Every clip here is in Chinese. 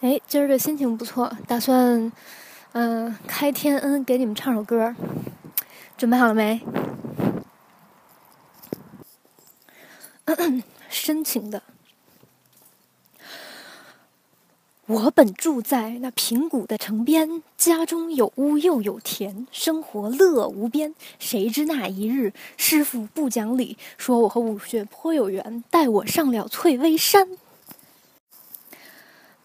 哎，今儿个心情不错，打算，嗯、开天恩给你们唱首歌，准备好了没？深情的。我本住在那平谷的城边，家中有屋又有田，生活乐无边。谁知那一日，师傅不讲理，说我和武学颇有缘，带我上了翠微山。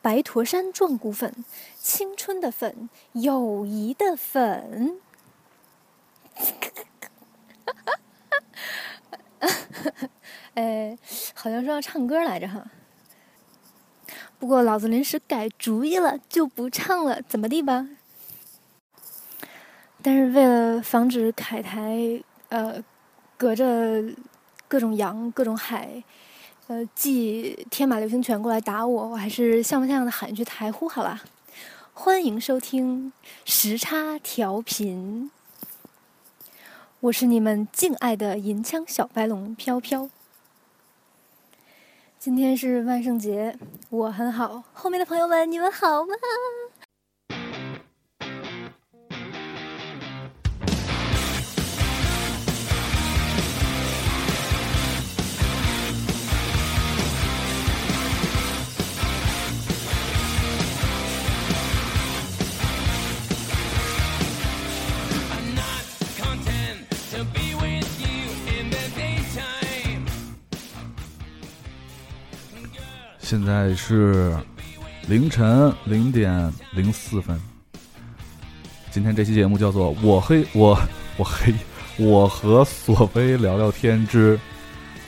白驼山壮骨粉，青春的粉，友谊的粉。哎，好像说要唱歌来着哈。不过老子临时改主意了，就不唱了，怎么地吧？但是为了防止凯台呃隔着各种洋、各种海，呃寄天马流星拳过来打我，我还是像模像样的喊一句台呼好了。欢迎收听时差调频，我是你们敬爱的银枪小白龙飘飘。今天是万圣节，我很好。后面的朋友们，你们好吗？现在是凌晨零点零四分。今天这期节目叫做“我黑我我黑我和索菲聊聊天之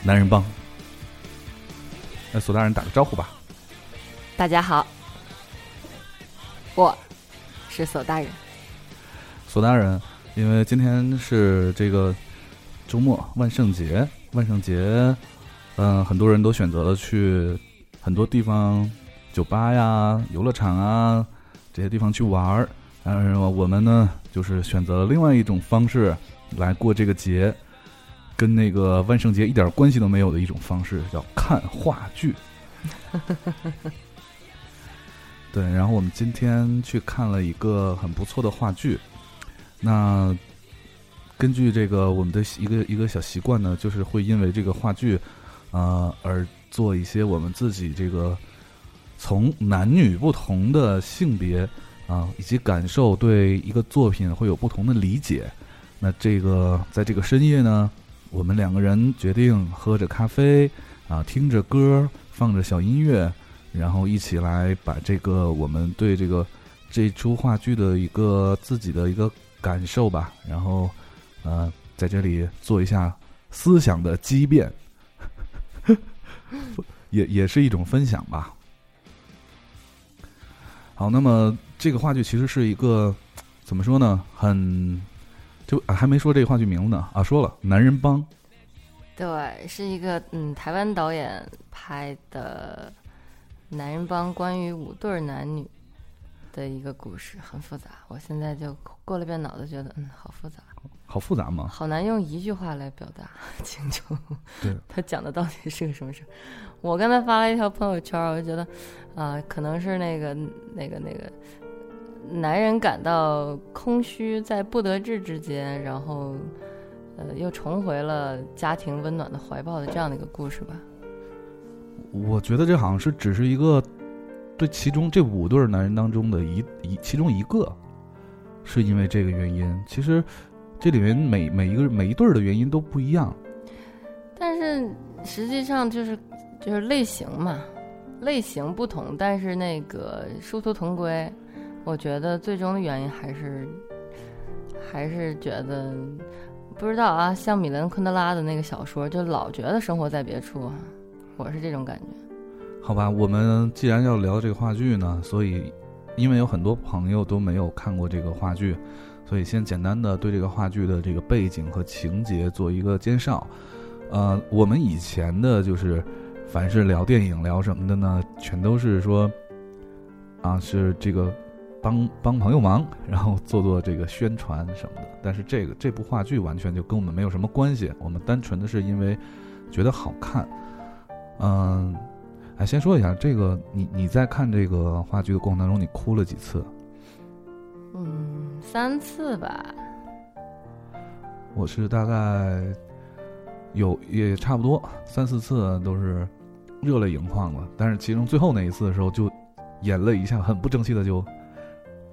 男人帮”。那索大人打个招呼吧。大家好，我是索大人。索大人，因为今天是这个周末万圣节，万圣节，嗯、很多人都选择了去很多地方，酒吧呀、游乐场啊这些地方去玩儿。但是我们呢，就是选择了另外一种方式来过这个节，跟那个万圣节一点关系都没有的一种方式，叫看话剧。对，然后我们今天去看了一个很不错的话剧。那根据这个我们的一个一个小习惯呢，就是会因为这个话剧，呃，而做一些我们自己这个从男女不同的性别啊、以及感受对一个作品会有不同的理解。那这个在这个深夜呢，我们两个人决定喝着咖啡啊、听着歌，放着小音乐，然后一起来把这个我们对这个这出话剧的一个自己的一个感受吧，然后呃，在这里做一下思想的激辩，也也是一种分享吧。好，那么这个话剧其实是一个怎么说呢？很就、啊、还没说这个话剧名字呢啊，说了《男人帮》。对，是一个嗯台湾导演拍的男人帮关于五对男女的一个故事，很复杂。我现在就过了遍脑子，觉得嗯好复杂，好复杂吗？好难用一句话来表达 清楚。对，他讲的到底是个什么事儿？我刚才发了一条朋友圈，我就觉得啊、可能是那个那个那个男人感到空虚，在不得志之间，然后呃又重回了家庭温暖的怀抱的这样的一个故事吧。我觉得这好像是只是一个对其中这五对儿男人当中的一一其中一个，是因为这个原因。其实这里面每每一个每一对儿的原因都不一样。但是实际上就是就是类型嘛，类型不同，但是那个殊途同归。我觉得最终的原因还是还是觉得不知道啊，像米兰昆德拉的那个小说，就老觉得生活在别处啊，我是这种感觉。好吧，我们既然要聊这个话剧呢，所以因为有很多朋友都没有看过这个话剧，所以先简单的对这个话剧的这个背景和情节做一个介绍。呃，我们以前的就是凡是聊电影聊什么的呢，全都是说啊是这个帮帮朋友忙，然后做做这个宣传什么的。但是这个这部话剧完全就跟我们没有什么关系，我们单纯的是因为觉得好看。嗯、哎，先说一下这个，你你在看这个话剧的过程当中，你哭了几次？嗯，三次吧。我是大概有也差不多三四次都是热泪盈眶了，但是其中最后那一次的时候，就眼泪一下很不争气的就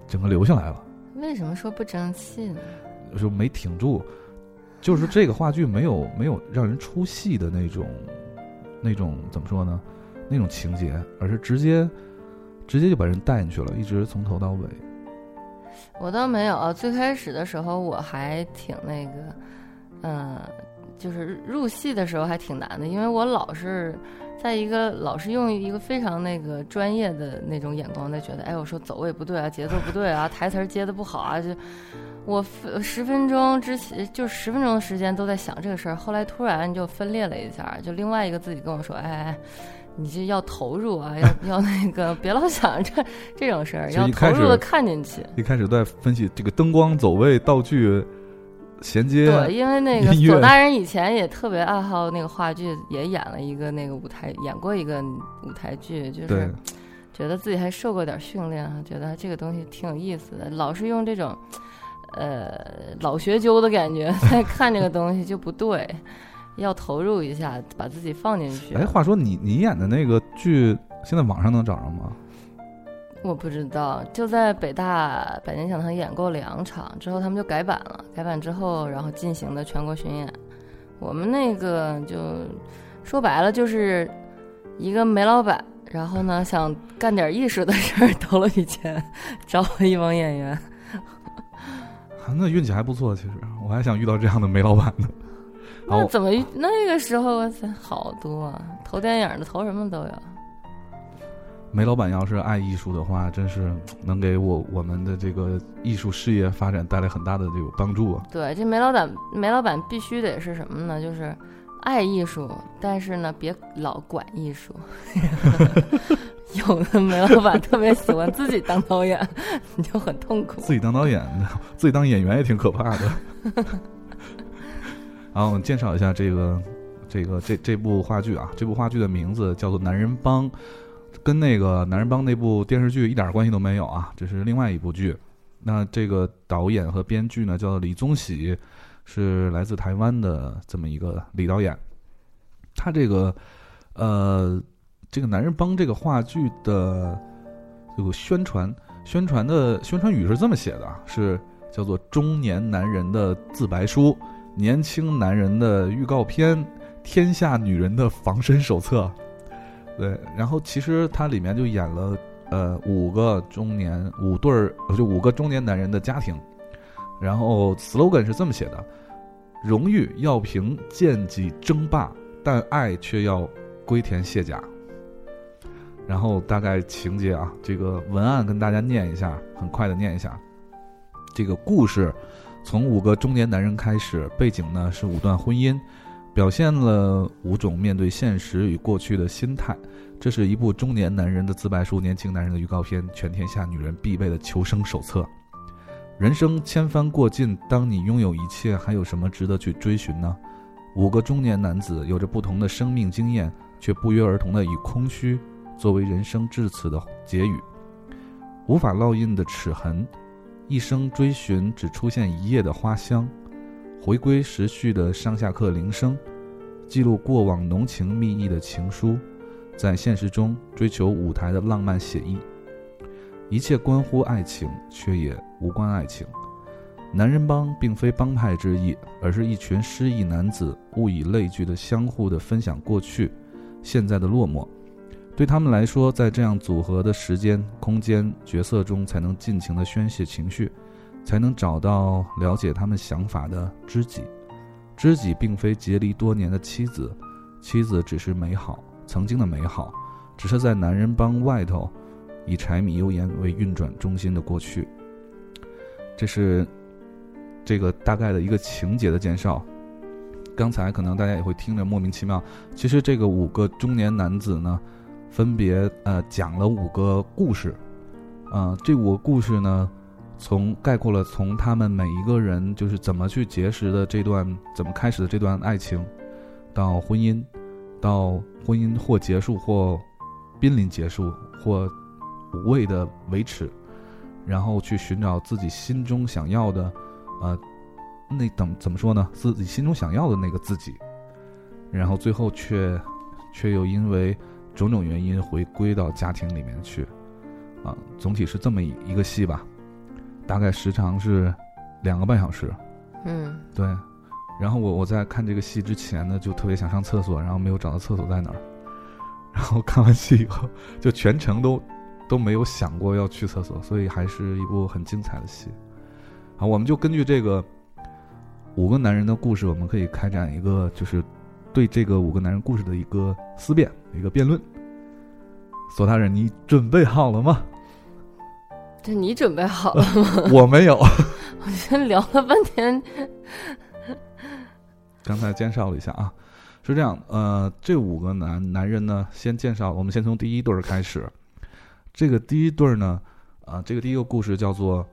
整个流下来了。为什么说不争气呢？就没挺住，就是这个话剧没有没有让人出戏的那种那种怎么说呢？那种情节，而是直接直接就把人带进去了，一直从头到尾。我倒没有，最开始的时候我还挺那个，嗯、就是入戏的时候还挺难的，因为我老是在一个老是用一个非常那个专业的那种眼光在觉得，哎，我说走位不对啊，节奏不对啊，台词接的不好啊，就我十分钟之前就十分钟的时间都在想这个事儿，后来突然就分裂了一下，就另外一个自己跟我说，哎哎。你这要投入啊，要 要那个，别老想这这种事儿，要投入的看进去。一开始在分析这个灯光走位、道具衔接，对，因为那个左大人以前也特别爱好那个话剧，也演了一个那个舞台，演过一个舞台剧，就是觉得自己还受过点训练啊，觉得这个东西挺有意思的。老是用这种呃老学究的感觉 在看这个东西就不对，要投入一下，把自己放进去。哎，话说你你演的那个剧，现在网上能找着吗？我不知道，就在北大百年讲堂演过两场，之后他们就改版了。改版之后，然后进行的全国巡演。我们那个就说白了，就是一个煤老板，然后呢想干点艺术的事儿，投了笔钱，找了一帮演员。啊那运气还不错，其实我还想遇到这样的煤老板呢。好，那怎么那个时候好多啊，投电影的，投什么都有。梅老板要是爱艺术的话，真是能给我我们的这个艺术事业发展带来很大的这个帮助啊。对，这梅老板，梅老板必须得是什么呢？就是爱艺术，但是呢，别老管艺术。有的梅老板特别喜欢自己当导演，你就很痛苦。自己当导演，自己当演员也挺可怕的。然后我们介绍一下这个这个这这部话剧啊，这部话剧的名字叫做《男人帮》，跟那个《男人帮》那部电视剧一点关系都没有啊，这是另外一部剧。那这个导演和编剧呢，叫李宗喜，是来自台湾的这么一个李导演。他这个呃，这个《男人帮》这个话剧的这个宣传宣传的宣传语是这么写的啊，是叫做“中年男人的自白书”。年轻男人的预告片，天下女人的防身手册，对，然后其实它里面就演了呃五个中年五对儿，就五个中年男人的家庭，然后 slogan 是这么写的：荣誉要凭剑戟争霸，但爱却要归田卸甲。然后大概情节啊，这个文案跟大家念一下，很快的念一下，这个故事。从五个中年男人开始，背景呢是五段婚姻，表现了五种面对现实与过去的心态。这是一部中年男人的自白书，年轻男人的预告片，全天下女人必备的求生手册。人生千帆过尽，当你拥有一切，还有什么值得去追寻呢？五个中年男子有着不同的生命经验，却不约而同的以空虚作为人生至此的结语。无法烙印的齿痕。一生追寻只出现一夜的花香，回归时序的上下课铃声，记录过往浓情蜜意的情书，在现实中追求舞台的浪漫写意。一切关乎爱情，却也无关爱情。男人帮并非帮派之意，而是一群失意男子物以类聚的相互的分享过去、现在的落寞。对他们来说，在这样组合的时间、空间、角色中，才能尽情的宣泄情绪，才能找到了解他们想法的知己。知己并非结离多年的妻子，妻子只是美好，曾经的美好，只是在男人帮外头，以柴米油盐为运转中心的过去。这是这个大概的一个情节的介绍。刚才可能大家也会听着莫名其妙，其实这个五个中年男子呢。分别呃讲了五个故事，呃，这五个故事呢，从概括了从他们每一个人就是怎么去结识的这段，怎么开始的这段爱情，到婚姻，到婚姻或结束或濒临结束或无谓的维持，然后去寻找自己心中想要的，呃，那等怎么说呢？自己心中想要的那个自己，然后最后却却又因为种种原因回归到家庭里面去，啊，总体是这么一一个戏吧，大概时长是两个半小时，嗯，对。然后我我在看这个戏之前呢，就特别想上厕所，然后没有找到厕所在哪儿。然后看完戏以后，就全程都都没有想过要去厕所，所以还是一部很精彩的戏。好，我们就根据这个五个男人的故事，我们可以开展一个就是对这个五个男人故事的一个思辨、一个辩论。索大人，你准备好了吗？这你准备好了吗？我没有。我先聊了半天。刚才介绍了一下啊，是这样，呃，这五个男男人呢，先介绍，我们先从第一对儿开始。这个第一对儿呢，啊，这个第一个故事叫做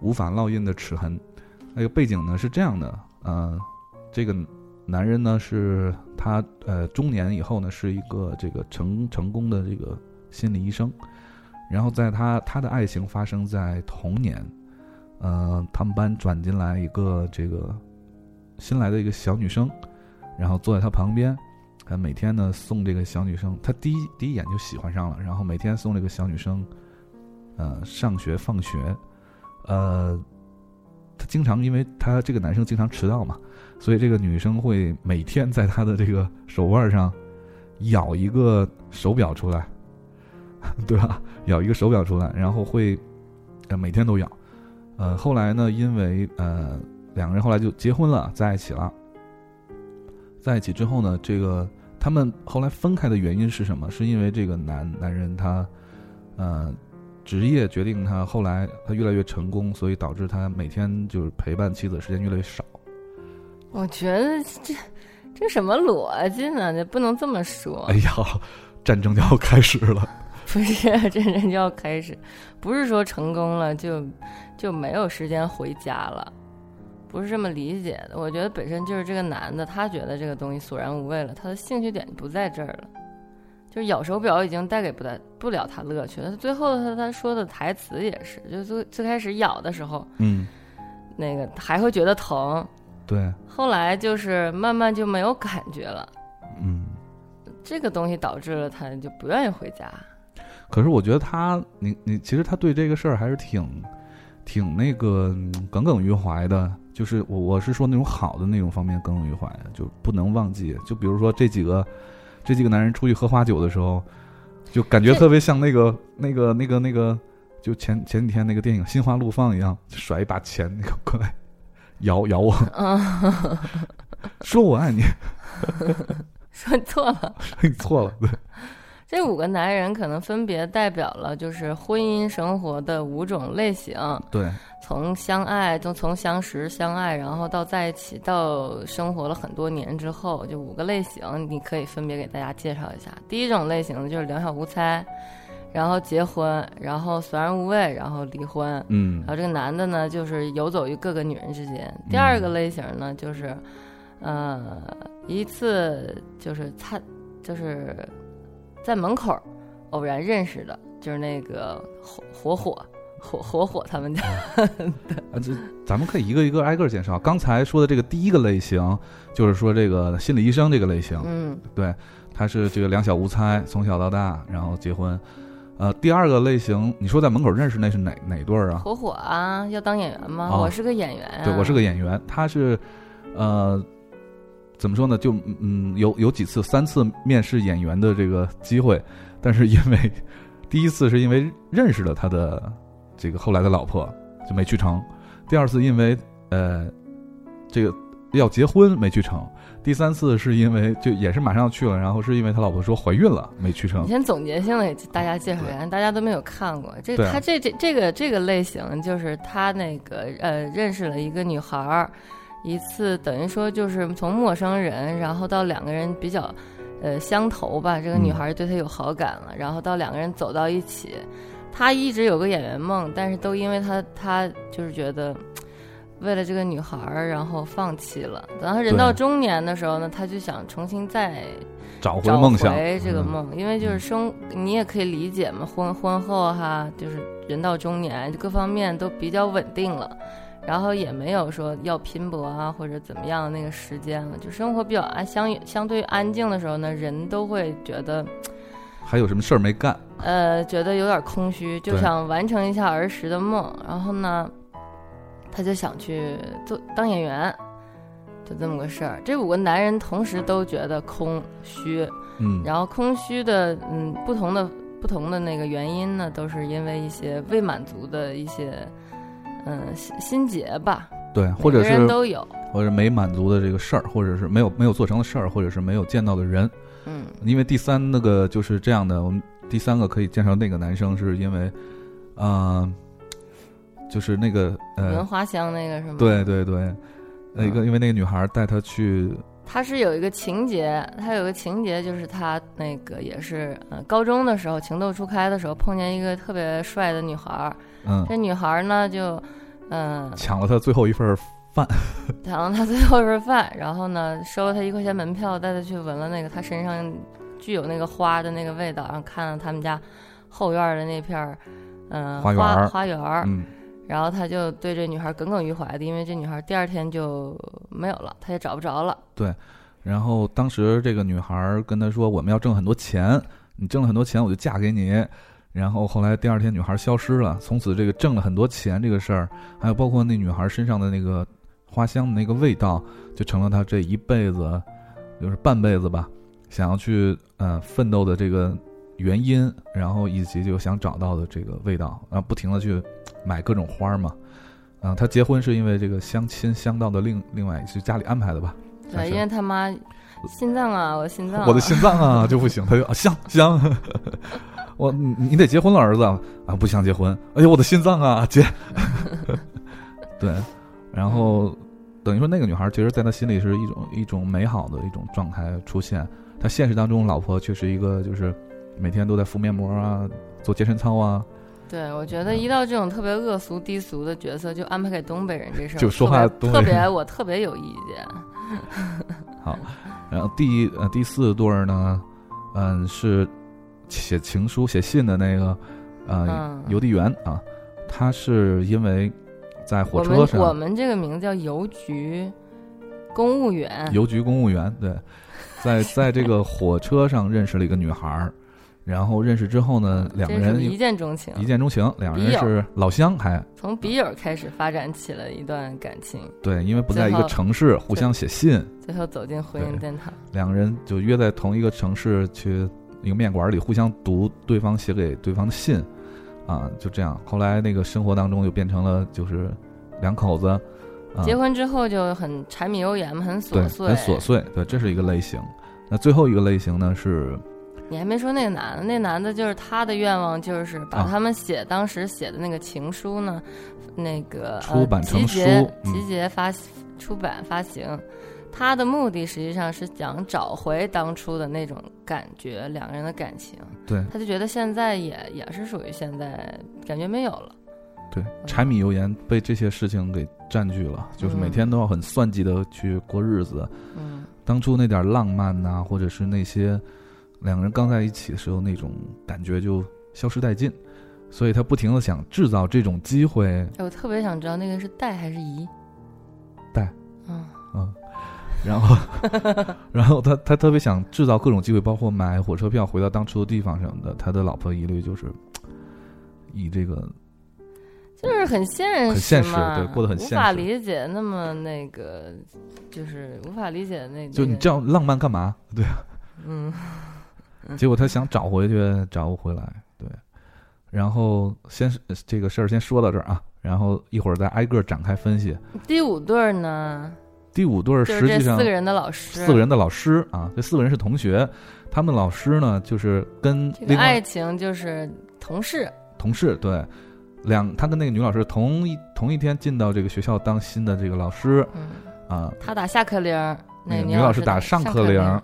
无法烙印的齿痕。那个背景呢是这样的，呃，这个男人呢是他呃中年以后呢是一个这个成成功的这个心理医生，然后在他他的爱情发生在童年，呃，他们班转进来一个这个。新来的一个小女生，然后坐在他旁边，他每天呢送这个小女生，他第一第一眼就喜欢上了，然后每天送这个小女生，呃，上学放学，呃，他经常因为他这个男生经常迟到嘛，所以这个女生会每天在他的这个手腕上咬一个手表出来，对吧？咬一个手表出来，然后会呃每天都咬，呃，后来呢，因为呃。两个人后来就结婚了，在一起了。在一起之后呢，这个他们后来分开的原因是什么？是因为这个男男人他，呃，职业决定他后来他越来越成功，所以导致他每天就是陪伴妻子时间越来越少。我觉得这这什么逻辑呢？这不能这么说。哎呀，战争就要开始了。不是，战争就要开始，不是说成功了就就没有时间回家了。不是这么理解的，我觉得本身就是这个男的，他觉得这个东西索然无味了，他的兴趣点不在这儿了，就是咬手表已经带给不带不了他乐趣了。他最后他他说的台词也是，就最最开始咬的时候，嗯，那个还会觉得疼，对，后来就是慢慢就没有感觉了，嗯，这个东西导致了他就不愿意回家。可是我觉得他，你你其实他对这个事儿还是挺挺那个耿耿于怀的。就是我我是说那种好的那种方面耿耿于怀，就不能忘记。就比如说这几个，这几个男人出去喝花酒的时候，就感觉特别像那个那个那个那个，就前前几天那个电影《心花怒放》一样，甩一把钱那个过来，咬咬我，说我爱你，说错了，说 你错了，对。这五个男人可能分别代表了就是婚姻生活的五种类型。对，从相爱，从从相识、相爱，然后到在一起，到生活了很多年之后，就五个类型，你可以分别给大家介绍一下。第一种类型就是两小无猜，然后结婚，然后索然无味，然后离婚。嗯，然后这个男的呢，就是游走于各个女人之间。第二个类型呢，就是，呃，一次就是他就是。在门口偶然认识的，就是那个火火火火火火他们家。啊，这咱们可以一个一个挨个介绍。刚才说的这个第一个类型，就是说这个心理医生这个类型。嗯，对，他是这个两小无猜，从小到大，然后结婚。呃，第二个类型，你说在门口认识那是哪哪对儿啊？火火啊，要当演员吗？我是个演员。对，我是个演员。他是，呃。怎么说呢？就嗯，有有几次三次面试演员的这个机会，但是因为第一次是因为认识了他的这个后来的老婆就没去成，第二次因为呃这个要结婚没去成，第三次是因为就也是马上要去了，然后是因为他老婆说怀孕了没去成。你先总结性的给大家介绍一下，大家都没有看过这他这这这个这个类型，就是他那个呃认识了一个女孩儿。一次等于说就是从陌生人，然后到两个人比较，呃相投吧。这个女孩对他有好感了，然后到两个人走到一起。他一直有个演员梦，但是都因为他他就是觉得为了这个女孩儿，然后放弃了。等他人到中年的时候呢，他就想重新再找回梦想，回这个嗯。梦，因为就是生，你也可以理解嘛，婚婚后哈，就是人到中年，各方面都比较稳定了，然后也没有说要拼搏啊或者怎么样的那个时间了，就生活比较安相相对安静的时候呢，人都会觉得还有什么事儿没干？呃觉得有点空虚，就想完成一下儿时的梦，然后呢，他就想去做当演员。就这么个事儿，这五个男人同时都觉得空虚，嗯，然后空虚的，嗯，不同的不同的那个原因呢，都是因为一些未满足的一些，嗯，心心结吧，对，或者是都有，或者没满足的这个事儿，或者是没有没有做成的事儿，或者是没有见到的人。嗯因为第三那个就是这样的，我们第三个可以介绍那个男生，是因为，呃，就是那个闻呃，花香那个是吗？，对对对，那个因为那个女孩带他去，他是有一个情节，他有个情节就是他那个也是，呃，高中的时候情窦初开的时候碰见一个特别帅的女孩，嗯，这女孩呢就，嗯、抢了他最后一份饭。抢了他最后一份饭，然后呢收了他一块钱门票，带他去闻了那个他身上具有那个花的那个味道，然后看了他们家后院的那片儿，嗯、花园儿。花园，嗯，然后他就对这女孩耿耿于怀的，因为这女孩第二天就没有了，他也找不着了。对然后当时这个女孩跟他说：“我们要挣很多钱，你挣了很多钱，我就嫁给你。”然后后来第二天女孩消失了，从此这个挣了很多钱这个事儿，还有包括那女孩身上的那个花香的那个味道，就成了他这一辈子，就是半辈子吧，想要去呃奋斗的这个原因，然后以及就想找到的这个味道，然后不停的去买各种花嘛。啊，他结婚是因为这个相亲相到的另另外是家里安排的吧？对，因为他妈心脏啊，我心脏、啊，我的心脏啊就不行，他就啊香香，我你你得结婚了，儿子。啊不想结婚，哎呦我的心脏啊 姐，对，然后等于说那个女孩其实在他心里是一种一种美好的一种状态出现，他现实当中老婆却是一个就是每天都在敷面膜啊，做健身操啊，对，我觉得一到这种特别恶俗低俗的角色，就安排给东北人这事儿，就说话特别特东北人别，我特别有意见。好，然后第呃第四对儿呢，嗯是写情书写信的那个呃嗯邮递员啊，他是因为在火车上我们这个名字叫邮局公务员，邮局公务员对，在在这个火车上认识了一个女孩儿，然后认识之后呢，两个人一见钟情，一见钟情，两个人是老乡还从笔友开始发展起了一段感情，对，因为不在一个城市，互相写信，最后走进婚姻对殿堂。两个人就约在同一个城市去一个面馆里互相读对方写给对方的信，啊，就这样。后来那个生活当中就变成了就是两口子，啊，结婚之后就很柴米油盐嘛，很琐碎。很琐碎，对，这是一个类型。那最后一个类型呢是你还没说那个男的，那男的就是他的愿望就是把啊他们写、当时写的那个情书呢，那个出版成呃、集结书嗯集结发、出版发行。他的目的实际上是想找回当初的那种感觉，两个人的感情。对他就觉得现在也也是属于现在感觉没有了。对柴米油盐被这些事情给占据了，就是每嗯天都要很算计的去过日子。嗯，当初那点浪漫呐、或者是那些两个人刚在一起的时候那种感觉就消失殆尽，所以他不停的想制造这种机会，哎我特别想知道那个是带还是姨？带。嗯，嗯，然后 然后他他特别想制造各种机会，包括买火车票回到当初的地方什么的。他的老婆一律就是以这个就是很现实，很现实对过得很现实无法理解那么那个，就是无法理解那就你这样浪漫干嘛？对啊，嗯，结果他想找回去，找不回来。对，然后先是这个事儿先说到这儿啊，然后一会儿再挨个展开分析。第五对儿呢，第五对儿实际上四个人的老师，四个人的老师啊，这四个人是同学，他们老师呢就是跟这个爱情就是同事，同事对。两，他跟那个女老师同一同一天进到这个学校当新的这个老师。嗯，啊，他打下课铃儿，那个女女老师打打上上课铃儿。铃儿，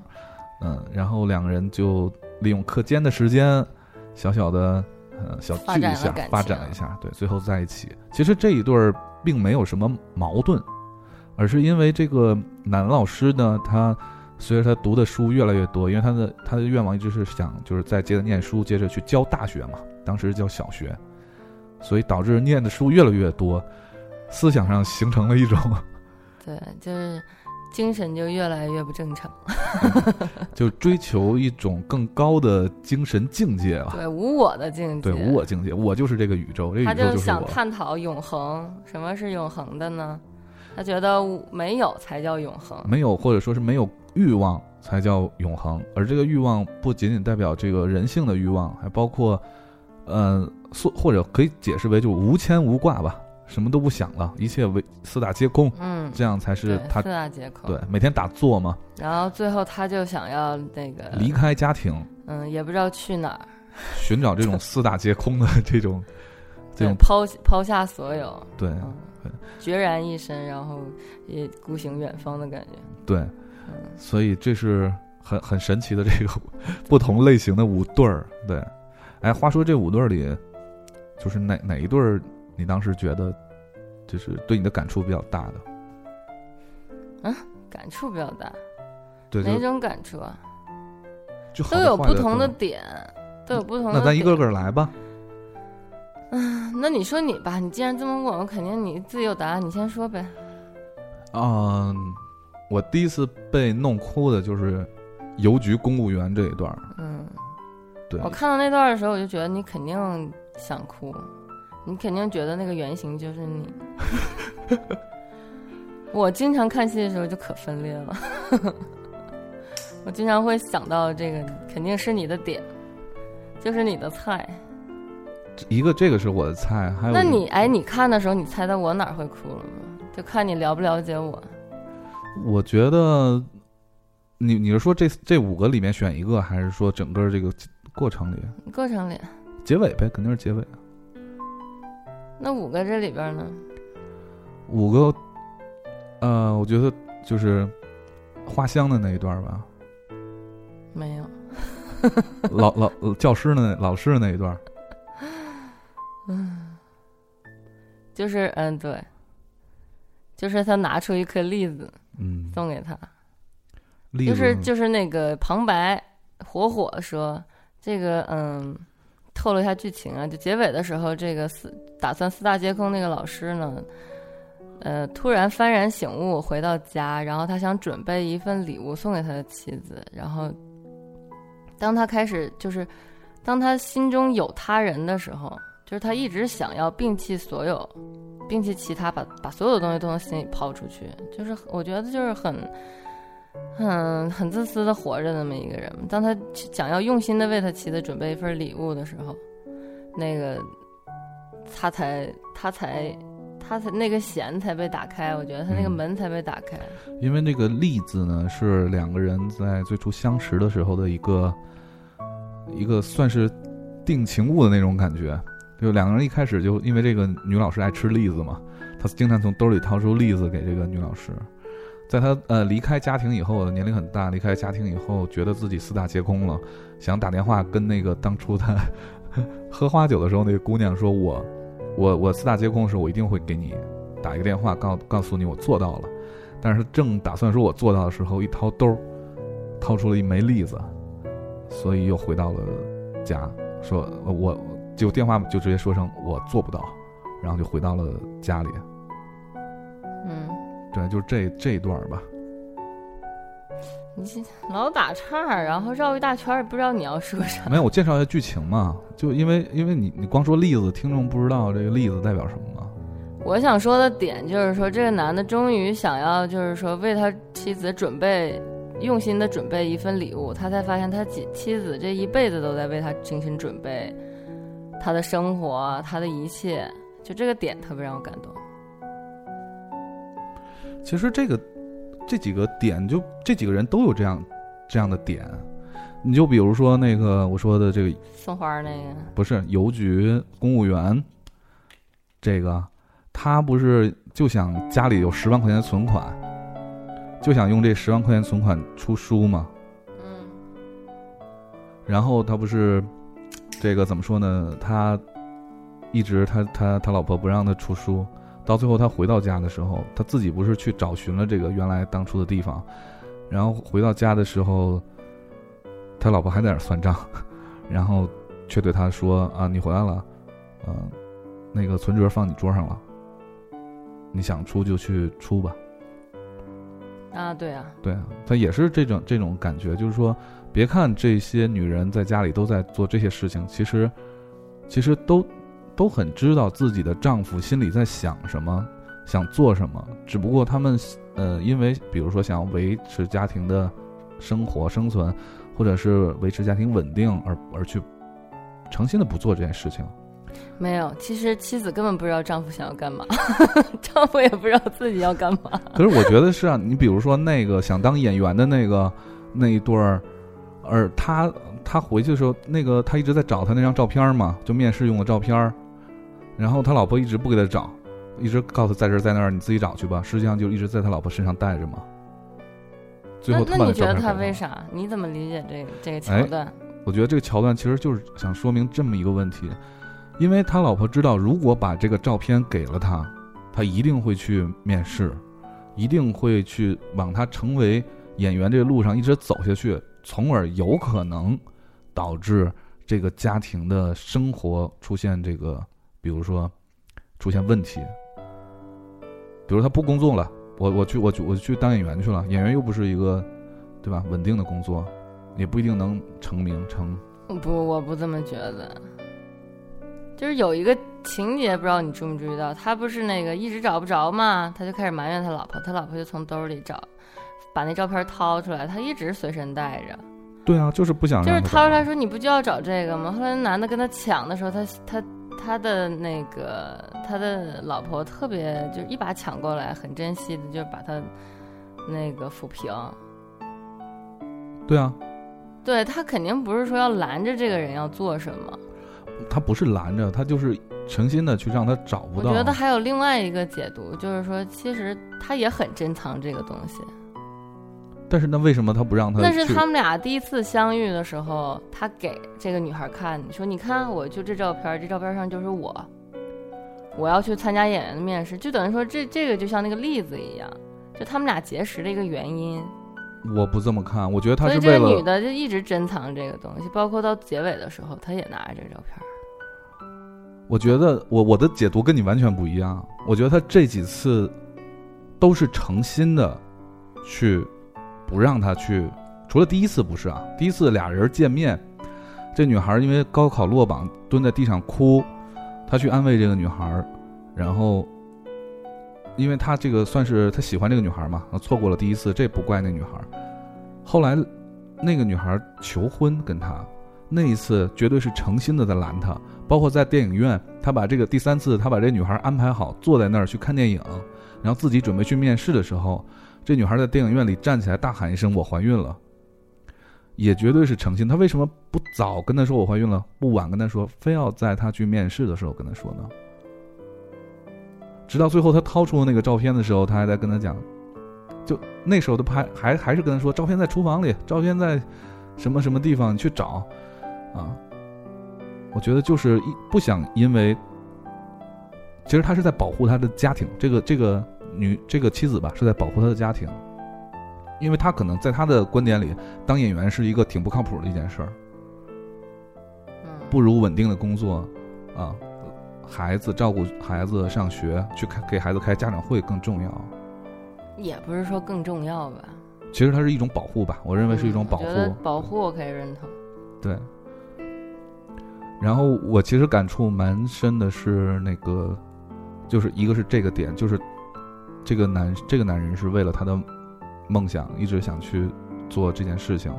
嗯，然后两个人就利用课间的时间，小小的呃小聚一下展，发展了一下，对，最后在一起。其实这一对儿并没有什么矛盾，而是因为这个男老师呢，他随着他读的书越来越多，因为他的他的愿望一直是想就是再接着念书，接着去教大学嘛，当时叫小学，所以导致念的书越来越多，思想上形成了一种对，就是精神就越来越不正常。就追求一种更高的精神境界吧，对无我的境界，对无我境界，我就是这个宇宙，这宇他宙就是想。探讨永恒，什么是永恒的呢？他觉得没有才叫永恒。没有，或者说是没有欲望才叫永恒。而这个欲望不仅仅代表这个人性的欲望，还包括，呃，或或者可以解释为就是无牵无挂吧，什么都不想了，一切为四大皆空，嗯，这样才是他四大皆空。对每天打坐嘛，然后最后他就想要那个离开家庭，嗯，也不知道去哪儿，寻找这种四大皆空的这种 这，种抛抛下所有，对嗯对，决然一身，然后也孤行远方的感觉。对，嗯，所以这是很很神奇的这个 不同类型的五对儿。对，哎，话说这五对儿里，就是哪哪一对儿你当时觉得就是对你的感触比较大的？嗯感触比较大。对，哪种感触啊？就都有不同的点，都有不同的。那咱一个个。来吧。那你说你吧，你既然这么问，我肯定你自己有答案，你先说呗。嗯，我第一次被弄哭的就是邮局公务员这一段。嗯，对我，看到那段的时候，我就觉得你肯定想哭，你肯定觉得那个原型就是你。我经常看戏的时候就可分裂了，我经常会想到这个肯定是你的点，就是你的菜。一个这个是我的菜，还有那你哎，你看的时候，你猜到我哪儿会哭了吗？就看你了不了解我。我觉得你你是说这这五个里面选一个，还是说整个这个过程里过程里，结尾呗？肯定是结尾。那五个这里边呢？五个，呃，我觉得就是花香的那一段吧，没有。老老教师的那老师的那一段，嗯，就是嗯，对，就是他拿出一颗栗子嗯，送给他，就是就是那个旁白火火说这个嗯，透露一下剧情啊，就结尾的时候，这个四打算四大皆空那个老师呢，呃，突然幡然醒悟，回到家，然后他想准备一份礼物送给他的妻子，然后当他开始就是当他心中有他人的时候，就是他一直想要摒弃所有，摒弃其他，把把所有的东西都从心里抛出去，就是我觉得就是很。很很自私的活着那么一个人，当他想要用心的为他妻子准备一份礼物的时候，那个他才他才他才那个弦才被打开，我觉得他那个嗯门才被打开。因为那个栗子呢，是两个人在最初相识的时候的一个一个算是定情物的那种感觉。就两个人一开始就因为这个女老师爱吃栗子嘛，他经常从兜里掏出栗子给这个女老师。在他呃离开家庭以后，年龄很大，离开家庭以后，觉得自己四大皆空了，想打电话跟那个当初他喝花酒的时候那个姑娘说：“我我我四大皆空的时候，我一定会给你打一个电话，告告诉你我做到了。”但是正打算说我做到的时候，一掏兜，掏出了一枚栗子，所以又回到了家，说我就电话就直接说声我做不到，然后就回到了家里。嗯，对，就是这这一段吧。你这老打岔，然后绕一大圈，也不知道你要说啥。没有，我介绍一下剧情嘛，就因为因为你你光说例子，听众不知道这个例子代表什么嘛。我想说的点就是说，这个男的终于想要，就是说为他妻子准备，用心的准备一份礼物，他才发现他妻妻子这一辈子都在为他精心准备他的生活，他的一切，就这个点特别让我感动。其实这个这几个点，就这几个人都有这样这样的点。你就比如说那个我说的这个送花儿那个，不是邮局公务员，这个他不是就想家里有十万块钱存款，就想用这十万块钱存款出书嘛。嗯然后他不是这个怎么说呢？他一直他他他老婆不让他出书，到最后他回到家的时候，他自己不是去找寻了这个原来当初的地方，然后回到家的时候，他老婆还在那儿算账，然后却对他说：“啊，你回来了，嗯、那个存折放你桌上了，你想出就去出吧。”啊，对啊，对啊，他也是这种这种感觉，就是说，别看这些女人在家里都在做这些事情，其实，其实都都很知道自己的丈夫心里在想什么，想做什么，只不过他们呃，因为比如说想要维持家庭的生活生存，或者是维持家庭稳定而而去诚心的不做这件事情。没有，其实妻子根本不知道丈夫想要干嘛，丈夫也不知道自己要干嘛。可是我觉得是啊，你比如说那个想当演员的那个那一对儿，而他他回去的时候，那个他一直在找他那张照片嘛，就面试用的照片儿，然后他老婆一直不给他找，一直告诉他在这儿在那儿，你自己找去吧。实际上就一直在他老婆身上带着嘛。最后他那那你觉得他为啥？你怎么理解这个这个哎桥段？我觉得这个桥段其实就是想说明这么一个问题，因为他老婆知道，如果把这个照片给了他，他一定会去面试，一定会去往他成为演员这个路上一直走下去，从而有可能导致这个家庭的生活出现这个，比如说出现问题，比如他不工作了，我我去我去我去当演员去了，演员又不是一个对吧稳定的工作，也不一定能成名成。不，我不这么觉得。就是有一个情节，不知道你注没注意到，他不是那个一直找不着嘛，他就开始埋怨他老婆，他老婆就从兜里找，把那照片掏出来，他一直随身带着，对啊，就是不想就是掏出来说你不就要找这个吗？后来男的跟他抢的时候，他他他的那个他的老婆特别就是一把抢过来，很珍惜的，就把他那个抚平。对啊，对他肯定不是说要拦着这个人要做什么，他不是拦着，他就是诚心的去让他找不到。我觉得还有另外一个解读，就是说其实他也很珍藏这个东西。但是那为什么他不让他去？那是他们俩第一次相遇的时候，他给这个女孩看，你说你看，我就这照片，这照片上就是我，我要去参加演员的面试，就等于说这这个就像那个例子一样，就他们俩结识的一个原因。我不这么看，我觉得他所以是为了这个女的就一直珍藏这个东西，包括到结尾的时候，她也拿着这个照片。我觉得我我的解读跟你完全不一样。我觉得他这几次都是诚心的去不让他去，除了第一次不是啊，第一次俩人见面，这女孩因为高考落榜蹲在地上哭，他去安慰这个女孩，然后因为他这个算是他喜欢这个女孩嘛，错过了第一次，这不怪那女孩。后来那个女孩求婚跟他，那一次绝对是诚心的在拦他。包括在电影院，他把这个第三次，他把这女孩安排好，坐在那儿去看电影，然后自己准备去面试的时候，这女孩在电影院里站起来大喊一声“我怀孕了”，也绝对是诚心。她为什么不早跟他说我怀孕了，不晚跟他说，非要在他去面试的时候跟他说呢？直到最后他掏出那个照片的时候，他还在跟他讲，就那时候他拍还还是跟他说，照片在厨房里，照片在什么什么地方，去找，啊。我觉得就是一不想因为，其实他是在保护他的家庭，这个这个女这个妻子吧是在保护他的家庭，因为他可能在他的观点里，当演员是一个挺不靠谱的一件事儿，嗯，不如稳定的工作，啊，孩子照顾孩子上学，去开给孩子开家长会更重要。也不是说更重要吧。其实它是一种保护吧，我认为是一种保护。保护我可以认同。对。然后我其实感触蛮深的是那个，就是一个是这个点，就是这个男这个男人是为了他的梦想一直想去做这件事情，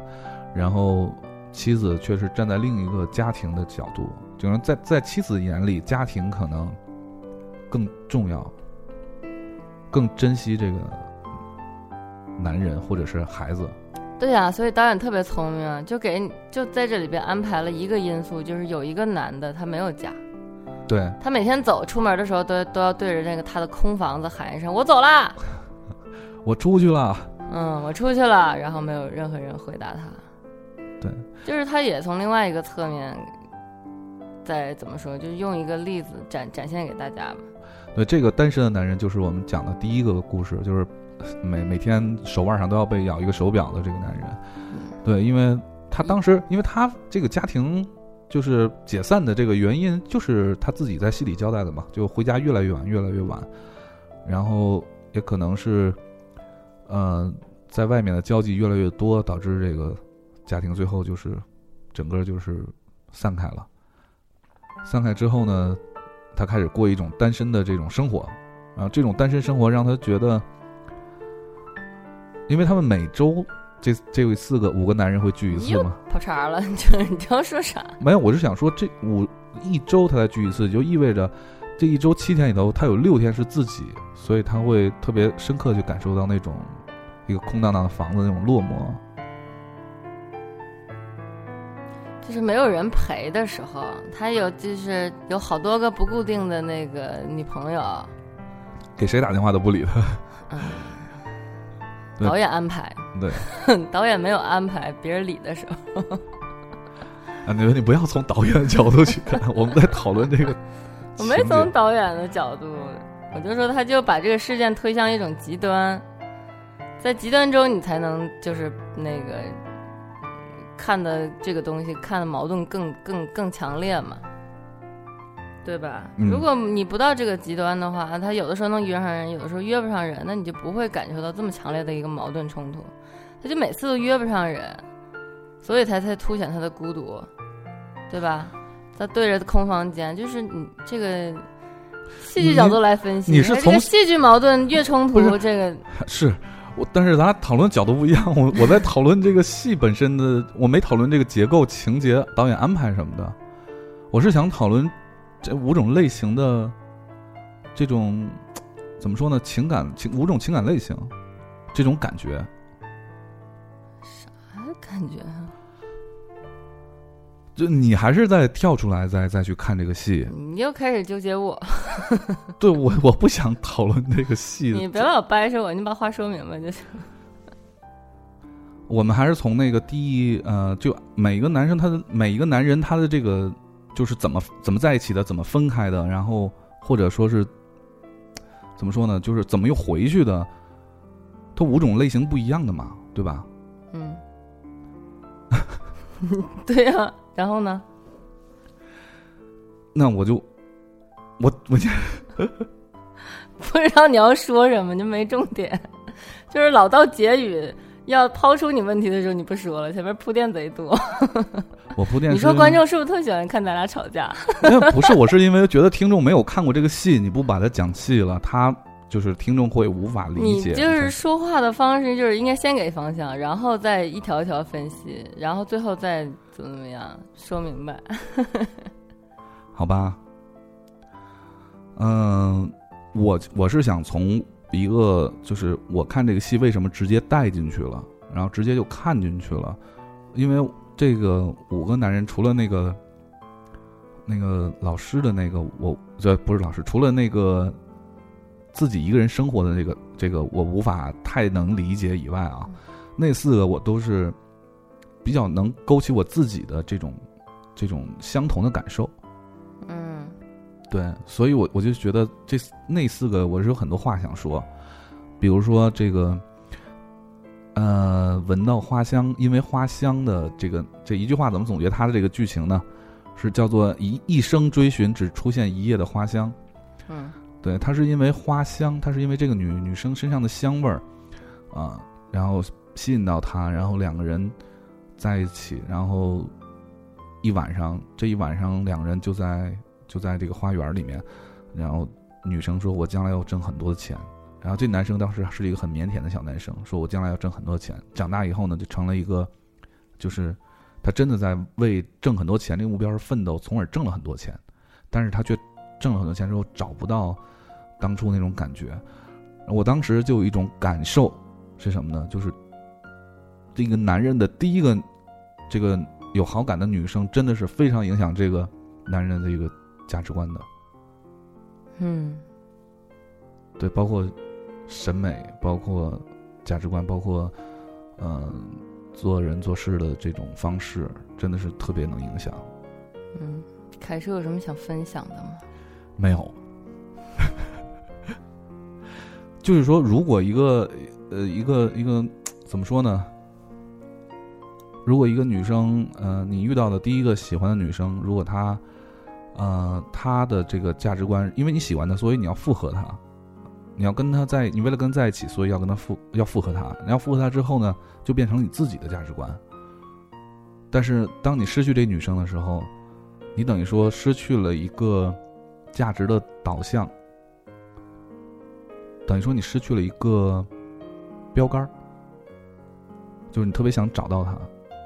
然后妻子却是站在另一个家庭的角度，就是在在妻子眼里，家庭可能更重要，更珍惜这个男人或者是孩子。对呀、所以导演特别聪明，就给就在这里边安排了一个因素，就是有一个男的他没有家，对，他每天走出门的时候都都要对着那个他的空房子喊一声“我走啦 我出去了。”，嗯，我出去了，然后没有任何人回答他。对，就是他也从另外一个侧面，再怎么说，就是用一个例子展展现给大家吧。对，这个单身的男人就是我们讲的第一个故事，就是每每天手腕上都要被咬一个手表的这个男人。对，因为他当时，因为他这个家庭就是解散的这个原因，就是他自己在戏里交代的嘛，就回家越来越晚，越来越晚，然后也可能是，呃，在外面的交际越来越多，导致这个家庭最后就是整个就是散开了。散开之后呢，他开始过一种单身的这种生活，然后这种单身生活让他觉得，因为他们每周这这四个五个男人会聚一次又嘛，跑茬了，就是你要说啥？没有，我是想说这五一周他才聚一次，就意味着这一周七天里头，他有六天是自己，所以他会特别深刻去感受到那种一个空荡荡的房子那种落寞。就是没有人陪的时候，他有就是有好多个不固定的那个女朋友，给谁打电话都不理他。导演安排，对，导演没有安排，别人理的时候，啊，你你不要从导演的角度去看，我们在讨论这个我没从导演的角度，我就说他就把这个事件推向一种极端，在极端中你才能就是那个看的这个东西看的矛盾更更更强烈嘛，对吧？嗯如果你不到这个极端的话，他有的时候能约上人，有的时候约不上人，那你就不会感受到这么强烈的一个矛盾冲突，他就每次都约不上人，所以才才凸显他的孤独，对吧？他对着空房间，就是你这个戏剧角度来分析，这你是从个戏剧矛盾越冲突，这个是我，但是咱俩讨论角度不一样。我我在讨论这个戏本身的，我没讨论这个结构、情节、导演安排什么的。我是想讨论这五种类型的这种怎么说呢？情感情五种情感类型，这种感觉。啥感觉啊？就你还是在跳出来，再再去看这个戏。你又开始纠结我，对我，我不想讨论这个戏。你别老掰扯我，你把话说明白就行。我们还是从那个第一呃，就每一个男生他的每一个男人他的这个就是怎么怎么在一起的，怎么分开的，然后或者说是怎么说呢，就是怎么又回去的，它五种类型不一样的嘛，对吧？嗯，对呀、然后呢？那我就我我就 不知道你要说什么，就没重点，就是老到结语要抛出你问题的时候你不说了，前面铺垫贼多。我铺垫，你说观众是不是特喜欢看咱俩吵架？不是，我是因为觉得听众没有看过这个戏，你不把它讲细了，他就是听众会无法理解。你就是说话的方式，就是应该先给方向，然后再一条一条分析，然后最后再怎么怎么样说明白。好吧，嗯，我我是想从一个就是我看这个戏为什么直接带进去了，然后直接就看进去了，因为这个五个男人除了那个那个老师的那个我这不是老师，除了那个自己一个人生活的这个这个我无法太能理解以外啊，那四个我都是比较能勾起我自己的这种这种相同的感受。嗯对，所以我我就觉得这那四个我是有很多话想说，比如说这个，呃，闻到花香，因为花香的这个这一句话怎么总结它的这个剧情呢？是叫做一一生追寻只出现一夜的花香。嗯对，它是因为花香，它是因为这个女女生身上的香味儿啊，然后吸引到他，然后两个人在一起，然后一晚上，这一晚上两个人就在就在这个花园里面，然后女生说：“我将来要挣很多的钱。”然后这男生当时是一个很腼腆的小男生，说：“我将来要挣很多钱。”长大以后呢，就成了一个，就是他真的在为挣很多钱这个目标而奋斗，从而挣了很多钱，但是他却挣了很多钱之后找不到当初那种感觉。我当时就有一种感受是什么呢？就是这个男人的第一个这个有好感的女生，真的是非常影响这个男人的一个价值观的。嗯对，包括审美，包括价值观，包括嗯、呃做人做事的这种方式，真的是特别能影响。嗯，凯叔有什么想分享的吗？没有，就是说，如果一个呃一个一个怎么说呢？如果一个女生，呃，你遇到的第一个喜欢的女生，如果她，呃，他的这个价值观，因为你喜欢他，所以你要附和他，你要跟他在，你为了跟在一起，所以要跟他附，要附和他。你要附和他之后呢，就变成你自己的价值观。但是当你失去这女生的时候，你等于说失去了一个价值的导向，等于说你失去了一个标杆儿，就是你特别想找到她。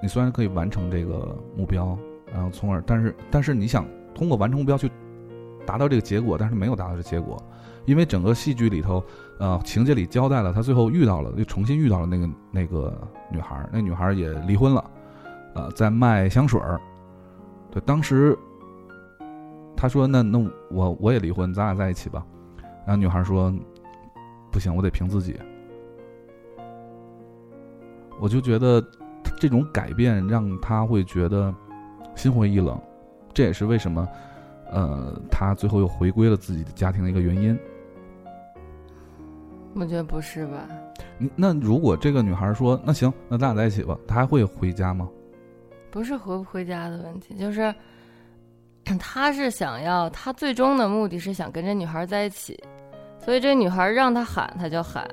你虽然可以完成这个目标，然后从而，但是但是你想通过完成目标去达到这个结果，但是没有达到这结果，因为整个戏剧里头，呃，情节里交代了他最后遇到了，又重新遇到了那个那个女孩，那女孩也离婚了，呃，在卖香水儿。对，当时他说：“那那我我也离婚，咱俩在一起吧。”然后女孩说：“不行，我得凭自己。”我就觉得。这种改变让他会觉得心灰意冷，这也是为什么，呃，他最后又回归了自己的家庭的一个原因。我觉得不是吧？那如果这个女孩说：“那行，那咱俩在一起吧。”他还会回家吗？不是回不回家的问题，就是 他是想要，他最终的目的是想跟这女孩在一起，所以这女孩让他喊他就喊，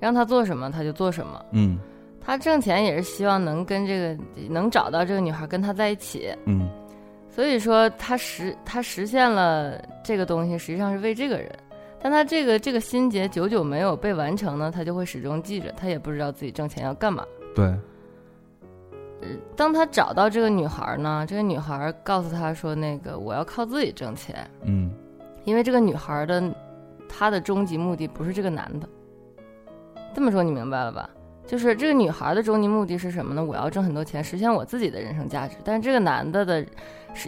让他做什么他就做什么。嗯。他挣钱也是希望能跟这个能找到这个女孩跟他在一起，嗯，所以说他实他实现了这个东西，实际上是为这个人，但他这个这个心结久久没有被完成呢，他就会始终记着，他也不知道自己挣钱要干嘛。对，当他找到这个女孩呢，这个女孩告诉他说：“那个我要靠自己挣钱。”嗯，因为这个女孩的她的终极目的不是这个男的，这么说你明白了吧？就是这个女孩的终极目的是什么呢？我要挣很多钱，实现我自己的人生价值。但是这个男的的，是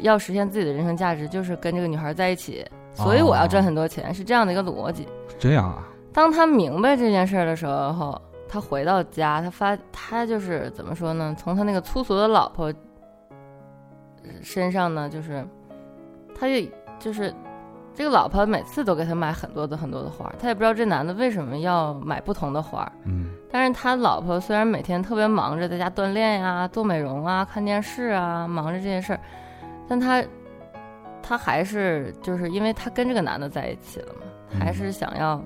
要实现自己的人生价值，就是跟这个女孩在一起，所以我要赚很多钱，是这样的一个逻辑。这样啊？当他明白这件事的时候，他回到家，他发他就是怎么说呢？从他那个粗俗的老婆身上呢，就是他就就是。这个老婆每次都给他买很多的很多的花，他也不知道这男的为什么要买不同的花。嗯，但是他老婆虽然每天特别忙着在家锻炼呀、做美容啊、看电视啊，忙着这些事儿，但他他还是就是因为他跟这个男的在一起了嘛，还是想要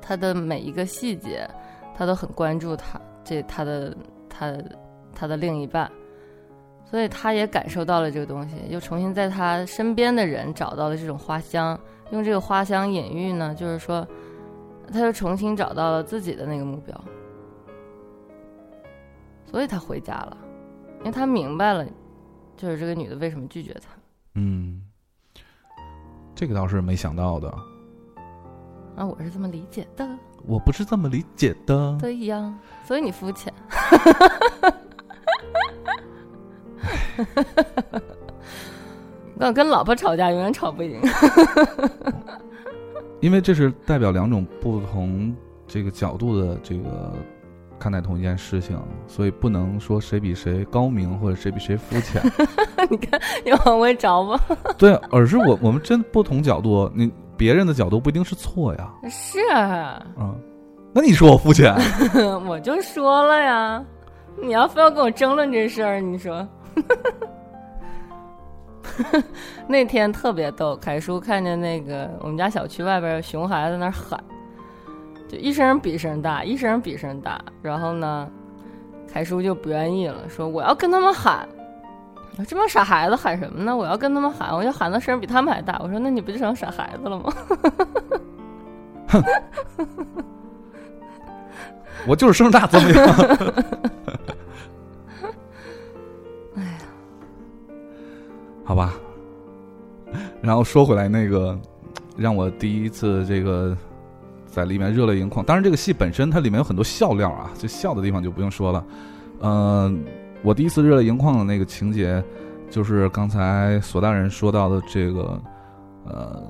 他的每一个细节，他都很关注他这他的他他的另一半。所以他也感受到了这个东西，又重新在他身边的人找到了这种花香，用这个花香隐喻呢，就是说，他又重新找到了自己的那个目标，所以他回家了，因为他明白了，就是这个女的为什么拒绝他。嗯，这个倒是没想到的。啊，我是这么理解的。我不是这么理解的。对呀，所以你肤浅。哈哈哈！我跟老婆吵架永远吵不赢，因为这是代表两种不同这个角度的这个看待同一件事情，所以不能说谁比谁高明或者谁比谁肤浅。你看，你往回找吧。对，而是我我们真不同角度，你别人的角度不一定是错呀。是，嗯，那你说我肤浅？我就说了呀，你要非要跟我争论这事儿，你说。那天特别逗，凯叔看见那个我们家小区外边熊孩子在那喊，就一声比一声大，一声比一声大。然后呢，凯叔就不愿意了，说我要跟他们喊。这帮傻孩子喊什么呢？我要跟他们喊，我要喊的声比他们还大。我说那你不就成傻孩子了吗？我就是声大怎么样？哎呀好吧，然后说回来，那个让我第一次这个在里面热泪盈眶。当然，这个戏本身它里面有很多笑料啊，就笑的地方就不用说了。嗯，我第一次热泪盈眶的那个情节，就是刚才索大人说到的这个呃，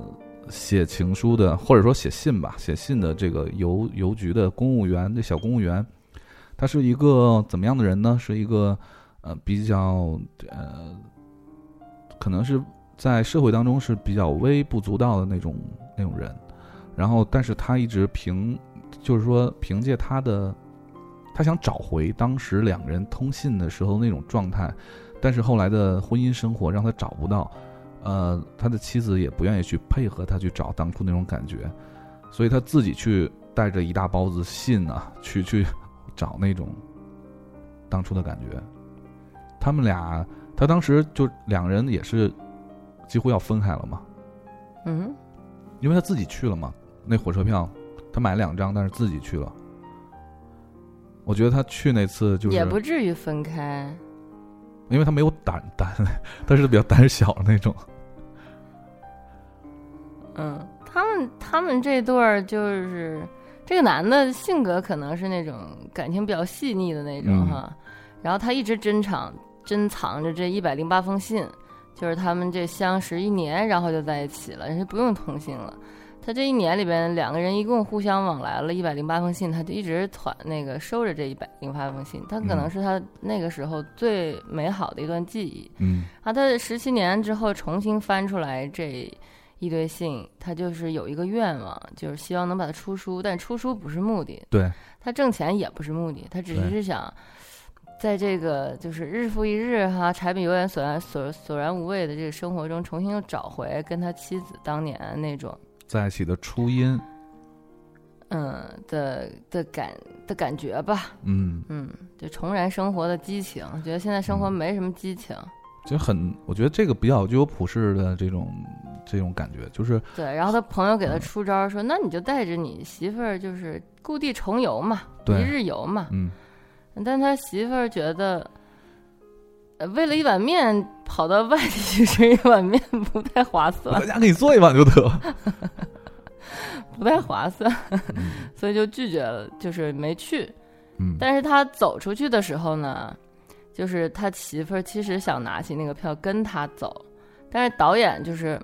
写情书的或者说写信吧，写信的这个邮邮局的公务员，这小公务员，他是一个怎么样的人呢？是一个呃比较呃。可能是在社会当中是比较微不足道的那种那种人，然后但是他一直凭，就是说凭借他的，他想找回当时两个人通信的时候那种状态，但是后来的婚姻生活让他找不到，呃，他的妻子也不愿意去配合他去找当初那种感觉，所以他自己去带着一大包子信啊，去去找那种当初的感觉。他们俩，他当时就两个人也是几乎要分开了嘛，嗯，因为他自己去了嘛，那火车票他买了两张，但是自己去了。我觉得他去那次就是也不至于分开。因为他没有胆胆，他是比较胆小的那种。嗯，他们他们这对儿就是这个男的性格可能是那种感情比较细腻的那种嗯哈，然后他一直珍藏珍藏着这一百零八封信，就是他们这相识一年，然后就在一起了，人家不用通信了。他这一年里边，两个人一共互相往来了一百零八封信，他就一直团那个收着这一百零八封信，他可能嗯。是他那个时候最美好的一段记忆。嗯。啊，他十七年之后重新翻出来这一堆信，他就是有一个愿望，就是希望能把它出书，但出书不是目的，对，他挣钱也不是目的，他只对。是想在这个就是日复一日哈柴米油盐索然索索然无味的这个生活中，重新又找回跟他妻子当年那种在一起的初音，嗯的的感的感觉吧，嗯，嗯，就重燃生活的激情。觉得现在生活嗯。没什么激情，就很，我觉得这个比较具有普世的这种这种感觉，就是对，然后他朋友给他嗯。出招儿说：“那你就带着你媳妇儿，就是故地重游嘛，一，日游嘛。嗯，”但他媳妇儿觉得，呃，为了一碗面跑到外地去吃一碗面不太划算。在，家给你做一碗就得。不太划算，嗯。所以就拒绝了，就是没去。嗯，但是他走出去的时候呢，就是他媳妇儿其实想拿起那个票跟他走，但是导演就是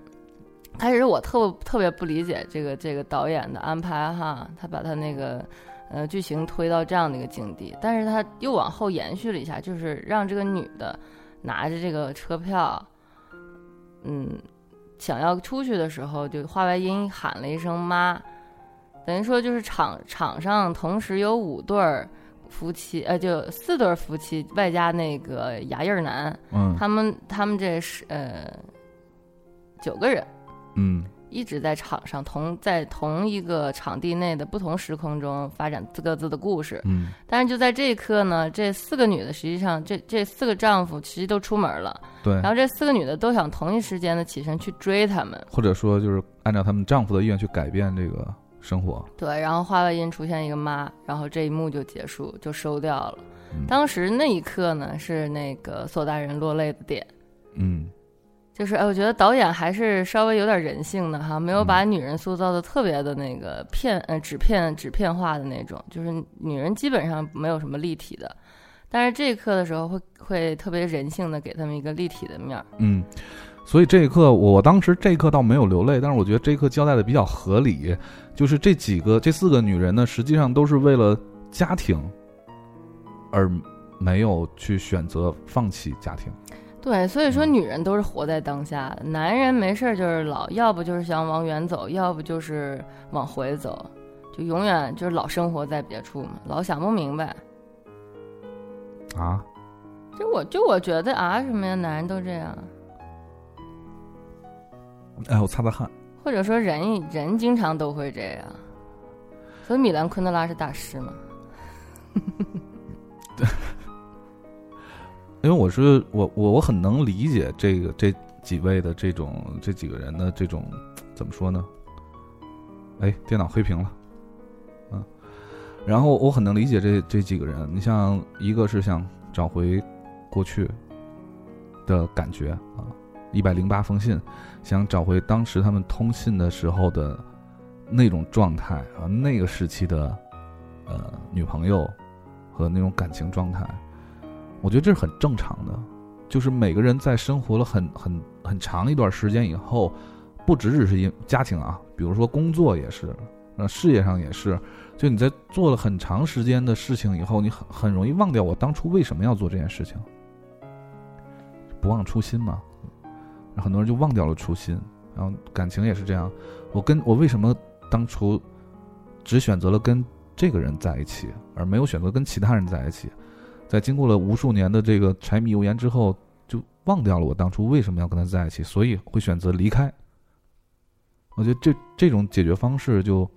开始我特特别不理解这个这个导演的安排哈，他把他那个呃剧情推到这样的一个境地，但是他又往后延续了一下，就是让这个女的拿着这个车票，嗯，想要出去的时候，就话外音喊了一声妈，等于说就是场场上同时有五对儿。夫妻，呃，就四对儿夫妻，外加那个牙印儿男，嗯他们他们这是呃九个人，嗯一直在场上同在同一个场地内的不同时空中发展各自的故事。嗯但是就在这一刻呢，这四个女的实际上这这四个丈夫其实都出门了，对然，后这四个女的都想同一时间的起身去追他们。或者说就是按照他们丈夫的意愿去改变这个生活。对，然后画外音出现一个妈，然后这一幕就结束，就收掉了。嗯当时那一刻呢，是那个索大人落泪的点。嗯就是哎，我觉得导演还是稍微有点人性的哈，没有把女人塑造的特别的那个片呃纸片纸片化的那种，就是女人基本上没有什么立体的，但是这一刻的时候会会特别人性的给他们一个立体的面儿。嗯，所以这一刻，我当时这一刻倒没有流泪，但是我觉得这一刻交代的比较合理，就是这几个这四个女人呢，实际上都是为了家庭，而没有去选择放弃家庭。对，所以说嗯女人都是活在当下的，男人没事儿就是老，要不就是想往远走，要不就是往回走，就永远就是老生活在别处嘛，老想不明白。啊，就我就我觉得啊，什么呀，男人都这样。哎，我擦擦汗。或者说人人经常都会这样，所以米兰昆德拉是大师嘛。因为我是我我我很能理解这个这几位的这种这几个人的这种怎么说呢？哎，电脑黑屏了，嗯，然后我很能理解这这几个人。你像一个是想找回过去的感觉啊，一百零八封信，想找回当时他们通信的时候的那种状态啊，那个时期的呃女朋友和那种感情状态。我觉得这是很正常的，就是每个人在生活了很很很长一段时间以后，不只只是因家庭啊，比如说工作也是，呃，事业上也是，就你在做了很长时间的事情以后，你很很容易忘掉我当初为什么要做这件事情，不忘初心嘛，很多人就忘掉了初心，然后感情也是这样，我跟我为什么当初只选择了跟这个人在一起，而没有选择跟其他人在一起，在经过了无数年的这个柴米油盐之后，就忘掉了我当初为什么要跟他在一起，所以会选择离开。我觉得这这种解决方式就，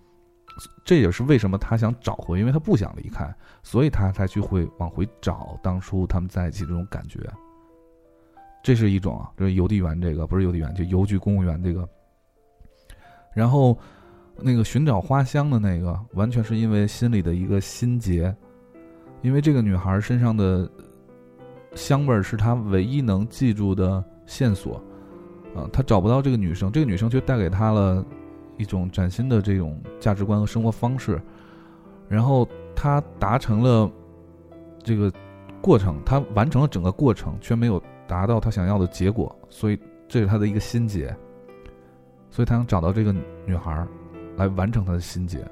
这也是为什么他想找回，因为他不想离开，所以他才去会往回找当初他们在一起这种感觉。这是一种啊，这是邮递员这个不是邮递员，就邮局公务员这个。然后，那个寻找花香的那个，完全是因为心里的一个心结，因为这个女孩身上的香味儿是他唯一能记住的线索。啊，他找不到这个女生，这个女生却带给他了一种崭新的这种价值观和生活方式。然后他达成了这个过程，他完成了整个过程，却没有达到他想要的结果，所以这是他的一个心结。所以他想找到这个女孩，来完成他的心结。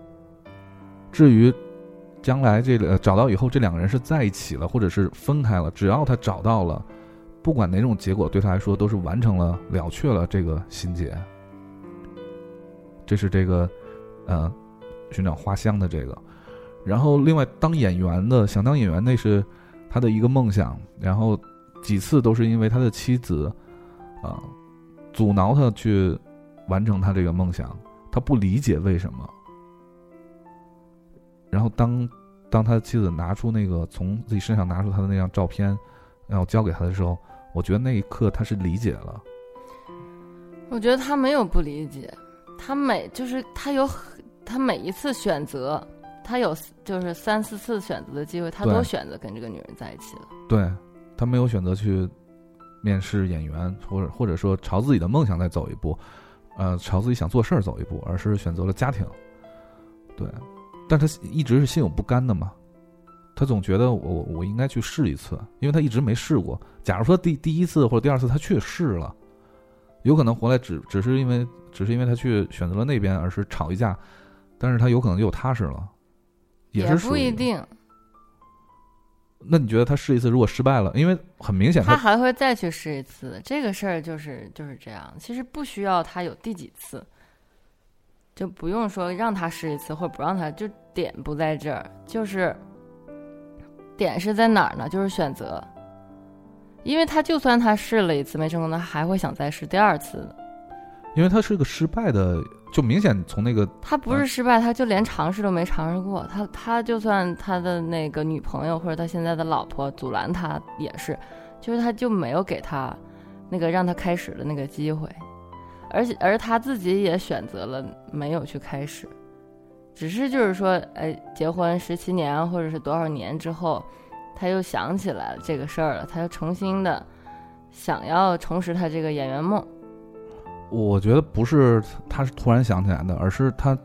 至于将来这个找到以后，这两个人是在一起了，或者是分开了，只要他找到了。不管哪种结果，对他来说都是完成了了却了这个心结。这是这个，呃，寻找花香的这个。然后，另外当演员的想当演员，那是他的一个梦想。然后几次都是因为他的妻子，啊，阻挠他去完成他这个梦想。他不理解为什么。然后当当他的妻子拿出那个从自己身上拿出他的那张照片，然后交给他的时候。我觉得那一刻他是理解了。我觉得他没有不理解，他每就是他有他每一次选择，他有就是三四次选择的机会，他都选择跟这个女人在一起了。对，他没有选择去面试演员，或者或者说朝自己的梦想再走一步，呃，朝自己想做事儿走一步，而是选择了家庭。对，但他一直是心有不甘的嘛。他总觉得我我应该去试一次，因为他一直没试过。假如说第第一次或者第二次他去试了，有可能回来只只是因为只是因为他去选择了那边，而是吵一架，但是他有可能就踏实了，也是不一定。那你觉得他试一次如果失败了，因为很明显他还会再去试一次。这个事儿就是就是这样，其实不需要他有第几次，就不用说让他试一次或者不让他，就点不在这儿，就是。点是在哪儿呢？就是选择，因为他就算他试了一次没成功，他还会想再试第二次的。因为他是个失败的，就明显从那个他不是失败，他就连尝试都没尝试过。他他就算他的那个女朋友或者他现在的老婆阻拦他也是，就是他就没有给他那个让他开始的那个机会，而且而他自己也选择了没有去开始。只是就是说，哎，结婚十七年或者是多少年之后，他又想起来了这个事儿了，他又重新的想要重拾他这个演员梦。我觉得不是他是突然想起来的，而是他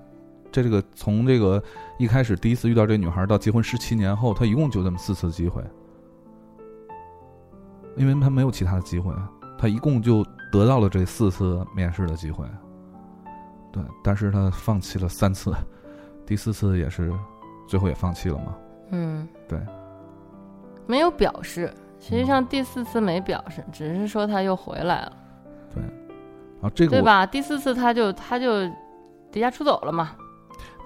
这个从这个一开始第一次遇到这女孩到结婚十七年后，他一共就这么四次机会，因为他没有其他的机会，他一共就得到了这四次面试的机会。对，但是他放弃了三次。第四次也是，最后也放弃了嘛？嗯，对，没有表示。实际上第四次没表示，只是说他又回来了。对，啊，这个对吧？第四次他就他就离家出走了嘛。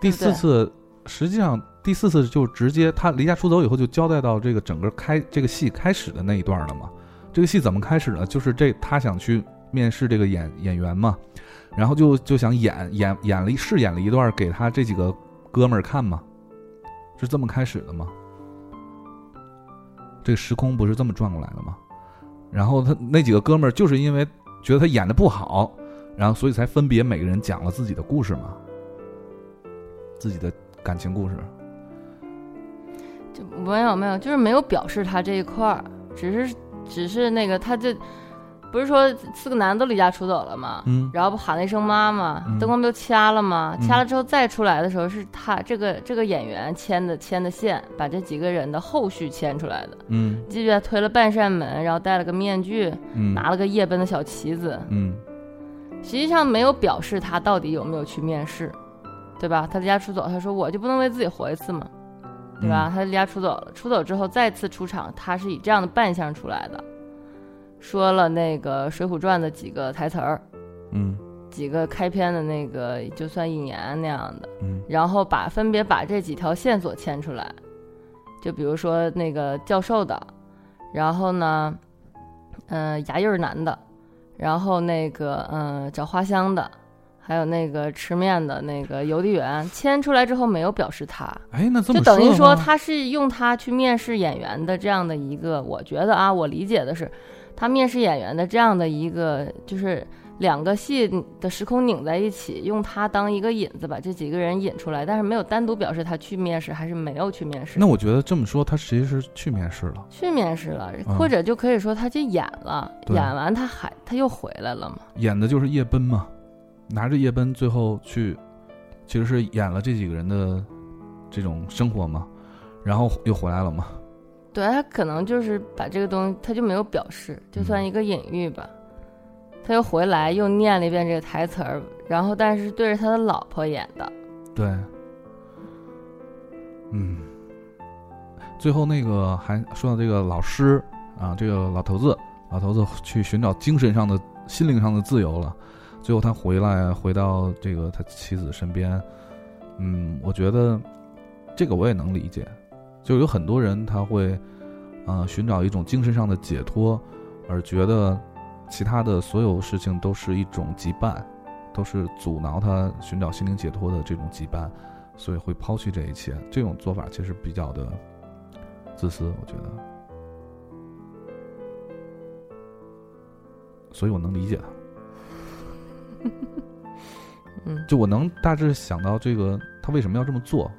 第四次实际上第四次就直接他离家出走以后就交代到这个整个开这个戏开始的那一段了嘛。这个戏怎么开始呢？就是这他想去面试这个演演员嘛，然后就就想演演演了一试演了一段给他这几个。哥们儿看嘛？是这么开始的吗？这个时空不是这么转过来的吗？然后他那几个哥们儿就是因为觉得他演的不好，然后所以才分别每个人讲了自己的故事嘛，自己的感情故事。就没有没有，就是没有表示他这一块儿，只是只是那个他就。不是说四个男的都离家出走了吗？嗯，然后不喊了一声妈妈，灯光不就掐了吗？掐了之后再出来的时候，是他这个这个演员牵的牵的线，把这几个人的后续牵出来的。嗯，记不记得推了半扇门，然后戴了个面具，拿了个夜奔的小旗子。嗯，实际上没有表示他到底有没有去面试，对吧？他离家出走，他说我就不能为自己活一次吗？对吧？他离家出走了，出走之后再次出场，他是以这样的扮相出来的。说了那个《水浒传》的几个台词儿，嗯，几个开篇的那个，就算一年那样的，嗯。然后把分别把这几条线索牵出来，就比如说那个教授的，然后呢，呃，牙印儿男的，然后那个嗯、呃找花香的，还有那个吃面的那个邮递员，牵出来之后没有表示他，哎，那这么就等于说他是用他去面试演员的这样的一个，我觉得啊，我理解的是，他面试演员的这样的一个，就是两个戏的时空拧在一起，用他当一个引子，把这几个人引出来，但是没有单独表示他去面试还是没有去面试。那我觉得这么说，他其实是去面试了。去面试了，嗯或者就可以说他去演了，演完他还他又回来了嘛。演的就是夜奔嘛，拿着夜奔最后去，其实是演了这几个人的这种生活嘛，然后又回来了嘛。对他可能就是把这个东西，他就没有表示，就算嗯一个隐喻吧。他又回来又念了一遍这个台词儿，然后但是对着他的老婆演的。对，嗯，最后那个还说到这个老师啊，这个老头子，老头子去寻找精神上的、心灵上的自由了。最后他回来，回到这个他妻子身边。嗯，我觉得这个我也能理解，就有很多人他会，呃，寻找一种精神上的解脱，而觉得其他的所有事情都是一种羁绊，都是阻挠他寻找心灵解脱的这种羁绊，所以会抛弃这一切。这种做法其实比较的自私，我觉得，所以我能理解他。嗯就我能大致想到这个他为什么要这么做。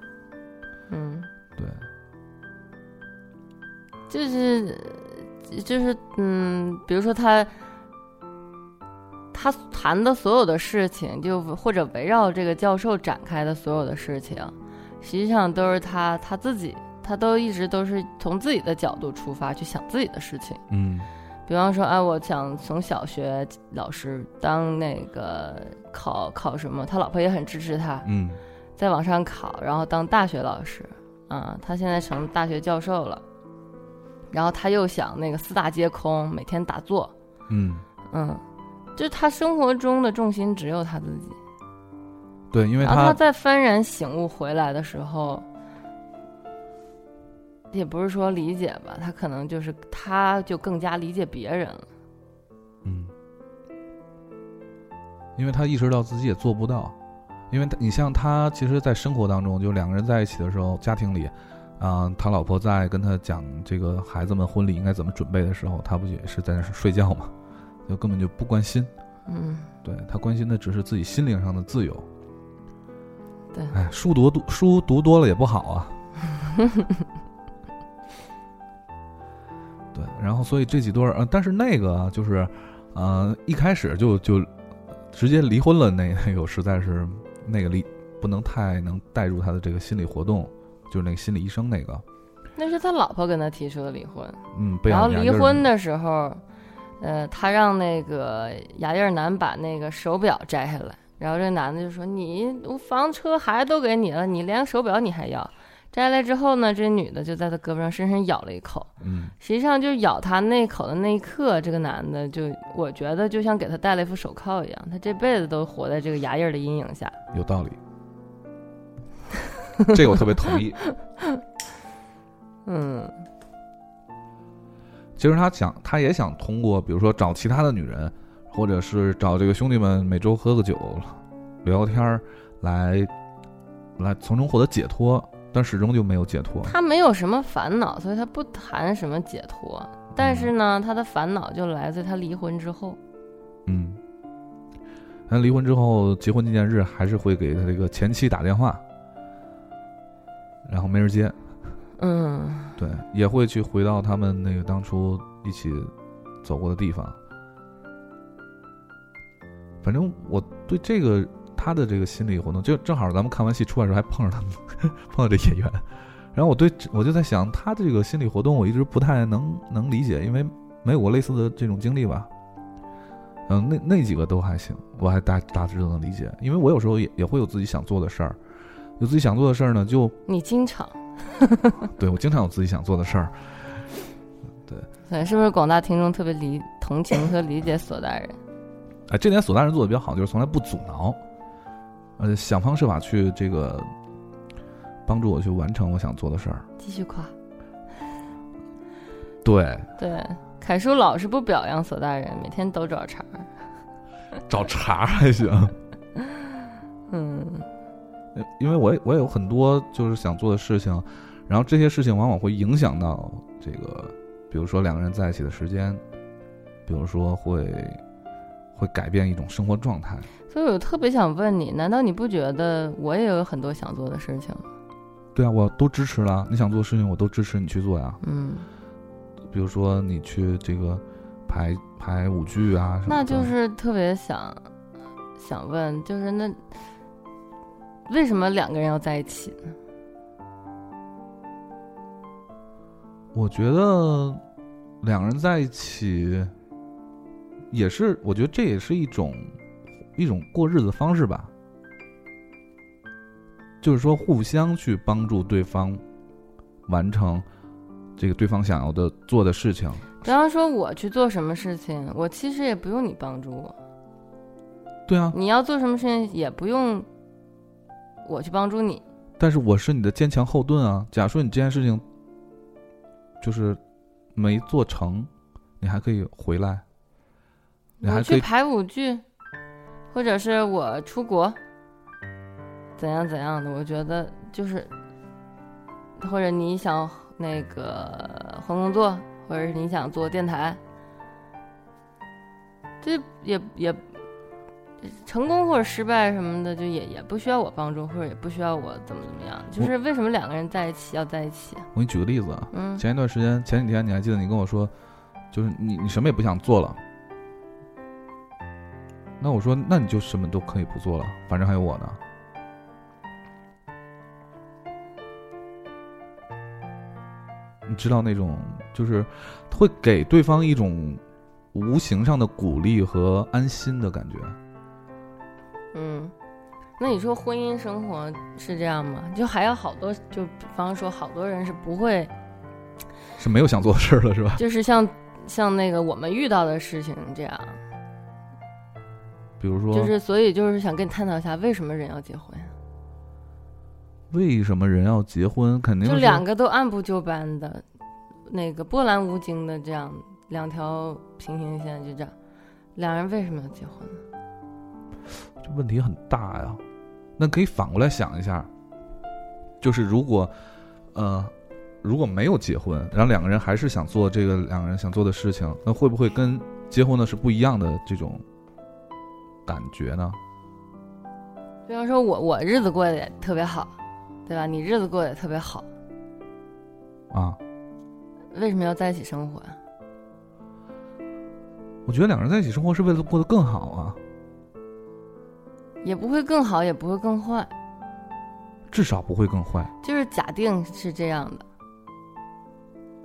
嗯，对，就是就是嗯，比如说他他谈的所有的事情，就或者围绕这个教授展开的所有的事情，实际上都是他他自己，他都一直都是从自己的角度出发去想自己的事情。嗯比方说，哎，我想从小学老师当那个考考什么，他老婆也很支持他，嗯再往上考，然后当大学老师，啊，他现在成大学教授了，然后他又想那个四大皆空，每天打坐，嗯，嗯，就是他生活中的重心只有他自己，对，因为他他在幡然醒悟回来的时候，也不是说理解吧，他可能就是他就更加理解别人了，嗯，因为他意识到自己也做不到，因为他你像他，其实，在生活当中，就两个人在一起的时候，家庭里，啊、他老婆在跟他讲这个孩子们婚礼应该怎么准备的时候，他不也是在那儿睡觉吗？就根本就不关心，嗯，对他关心的只是自己心灵上的自由。对，哎，书读多书读多了也不好啊。对，然后所以这几对儿，呃，但是那个啊就是，呃，一开始就就直接离婚了，那那个实在是那个离不能太能带入他的这个心理活动，就是那个心理医生那个，那是他老婆跟他提出的离婚。嗯，被然后离婚的时候，呃，他让那个牙印男把那个手表摘下来，然后这男的就说：“你我房车孩子都给你了，你连手表你还要？”摘下来之后呢，这女的就在他胳膊上深深咬了一口。嗯实际上，就咬他那口的那一刻，这个男的就我觉得就像给他戴了一副手铐一样，他这辈子都活在这个牙印的阴影下。有道理，这个我特别同意。嗯其实他想，他也想通过，比如说找其他的女人，或者是找这个兄弟们每周喝个酒，聊聊天儿，来来从中获得解脱，但始终就没有解脱。他没有什么烦恼，所以他不谈什么解脱。但是呢，他的烦恼就来自他离婚之后。嗯，他离婚之后，结婚纪念日还是会给他这个前妻打电话，然后没人接。嗯对，也会去回到他们那个当初一起走过的地方。反正我对这个他的这个心理活动，就正好咱们看完戏出来的时候还碰上他们，碰到这演员，然后我对我就在想，他这个心理活动我一直不太能能理解，因为没有过类似的这种经历吧。嗯，那那几个都还行，我还大大致都能理解，因为我有时候也也会有自己想做的事儿，有自己想做的事儿呢，就你经常 对我经常有自己想做的事儿，对，是不是广大听众特别理同情和理解索大人？哎，这点索大人做的比较好，就是从来不阻挠，呃，想方设法去这个帮助我去完成我想做的事儿。继续夸。对，对，凯叔老是不表扬索大人，每天都找茬儿。找茬儿还行，嗯因为我也我也有很多就是想做的事情，然后这些事情往往会影响到这个，比如说两个人在一起的时间，比如说会会改变一种生活状态。所以我特别想问你，难道你不觉得我也有很多想做的事情？对啊，我都支持了，你想做的事情我都支持你去做呀。嗯，比如说你去这个排排舞剧啊什么的，那就是特别想想问，就是那为什么两个人要在一起呢？我觉得两个人在一起也是，我觉得这也是一种一种过日子的方式吧。就是说，互相去帮助对方完成这个对方想要的做的事情。比方说我去做什么事情，我其实也不用你帮助我。对啊，你要做什么事情，也不用我去帮助你。但是我是你的坚强后盾啊。假如说你这件事情就是没做成，你还可以回来，你还可以去排舞剧，或者是我出国，怎样怎样的，我觉得就是，或者你想那个换工作，或者是你想做电台，这也也成功或者失败什么的，就也也不需要我帮助，或者也不需要我怎么怎么样。就是为什么两个人在一起要在一起？我给你举个例子啊，嗯，前一段时间，前几天你还记得你跟我说，就是你你什么也不想做了。那我说，那你就什么都可以不做了，反正还有我呢。你知道那种就是会给对方一种无形上的鼓励和安心的感觉。嗯，那你说婚姻生活是这样吗？就还有好多，就比方说，好多人是不会，是没有想做的事儿了，是吧？就是像像那个我们遇到的事情这样，比如说，就是所以就是想跟你探讨一下，为什么人要结婚？为什么人要结婚？肯定就两个都按部就班的，那个波澜无惊的这样两条平行线，就这样，两人为什么要结婚呢？这问题很大呀。那可以反过来想一下，就是如果，呃，如果没有结婚，然后两个人还是想做这个两个人想做的事情，那会不会跟结婚的是不一样的这种感觉呢？比方说我我日子过得也特别好，对吧？你日子过得也特别好，啊，为什么要在一起生活呀？我觉得两个人在一起生活是为了过得更好啊，也不会更好，也不会更坏，至少不会更坏。就是假定是这样的，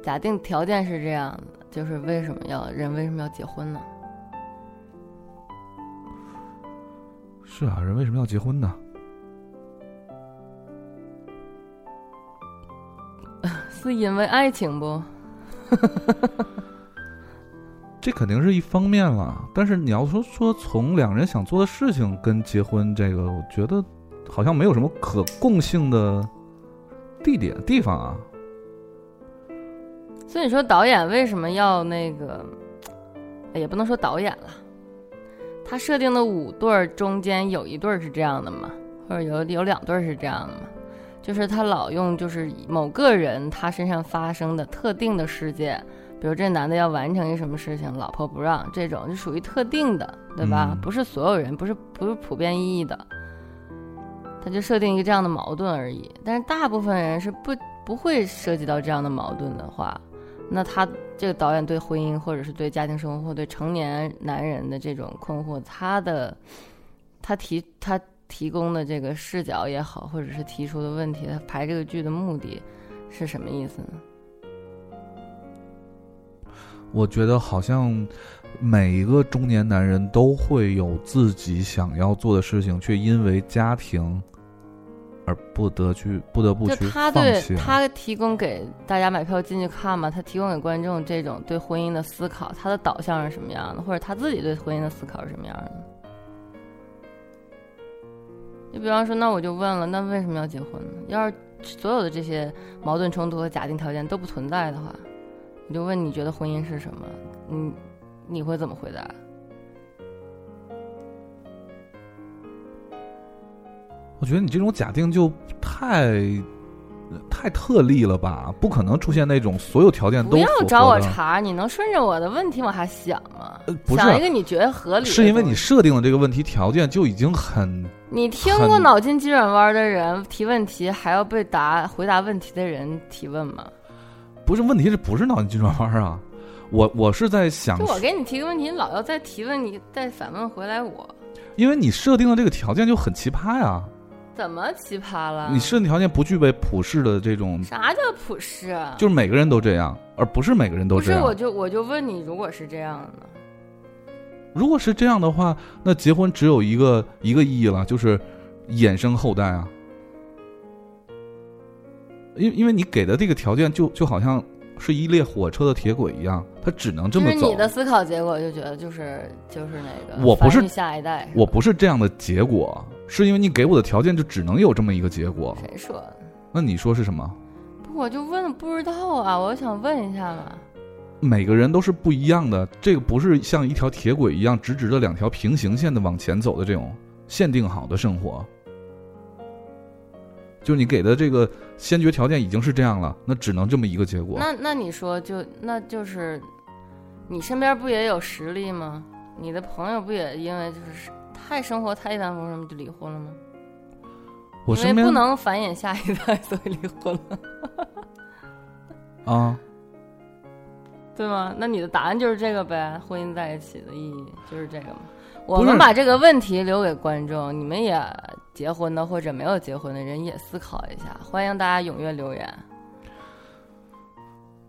假定条件是这样的，就是为什么要人为什么要结婚呢？是啊，人为什么要结婚呢？是因为爱情不？这肯定是一方面了，但是你要说说从两人想做的事情跟结婚这个，我觉得好像没有什么可共性的地点地方啊。所以你说导演为什么要那个？也不能说导演了，他设定的五对儿中间有一对儿是这样的嘛，或者有有两对儿是这样的嘛？就是他老用就是某个人他身上发生的特定的事件，比如这男的要完成一什么事情，老婆不让，这种就属于特定的，对吧？嗯不是所有人，不是不是普遍意义的，他就设定一个这样的矛盾而已。但是大部分人是不不会涉及到这样的矛盾的话，那他这个导演对婚姻或者是对家庭生活、或对成年男人的这种困惑，他的他提他提供的这个视角也好，或者是提出的问题，他排这个剧的目的是什么意思呢？我觉得好像每一个中年男人都会有自己想要做的事情，却因为家庭而不得去不得不去他对。他提供给大家买票进去看嘛，他提供给观众这种对婚姻的思考，他的导向是什么样的，或者他自己对婚姻的思考是什么样的？你比方说，那我就问了，那为什么要结婚呢？要是所有的这些矛盾冲突和假定条件都不存在的话，我就问你觉得婚姻是什么？你你会怎么回答？我觉得你这种假定就太太特例了吧？不可能出现那种所有条件都不要找我茬，你能顺着我的问题往下想吗？呃不是想一个你觉得合理的，是因为你设定的这个问题条件就已经很你听过脑筋急转弯的人提问题，还要被答回答问题的人提问吗？不是问题，是不是脑筋急转弯啊？我我是在想就，我给你提个问题，你老要再提问，你再反问回来我，因为你设定的这个条件就很奇葩呀。怎么奇葩了？你设定条件不具备普世的这种，啥叫普世？啊就是每个人都这样，而不是每个人都这样不是，我就我就问你，如果是这样呢？如果是这样的话，那结婚只有一个一个意义了，就是衍生后代啊。因因为你给的这个条件就就好像是一列火车的铁轨一样，它只能这么走就是你。的思考结果就觉得就是就是那个，我不是下一代，我不是这样的结果，是因为你给我的条件就只能有这么一个结果。谁说的？那你说是什么？不，我就问不知道啊，我想问一下嘛。每个人都是不一样的，这个不是像一条铁轨一样直直的两条平行线的往前走的这种限定好的生活。就是你给的这个先决条件已经是这样了，那只能这么一个结果。那那你说就那就是，你身边不也有实例吗？你的朋友不也因为就是太生活太一帆风顺就离婚了吗？因为我身边不能繁衍下一代，所以离婚了，啊，对吗？那你的答案就是这个呗？婚姻在一起的意义就是这个吗？我们把这个问题留给观众，你们也结婚的或者没有结婚的人也思考一下，欢迎大家踊跃留言，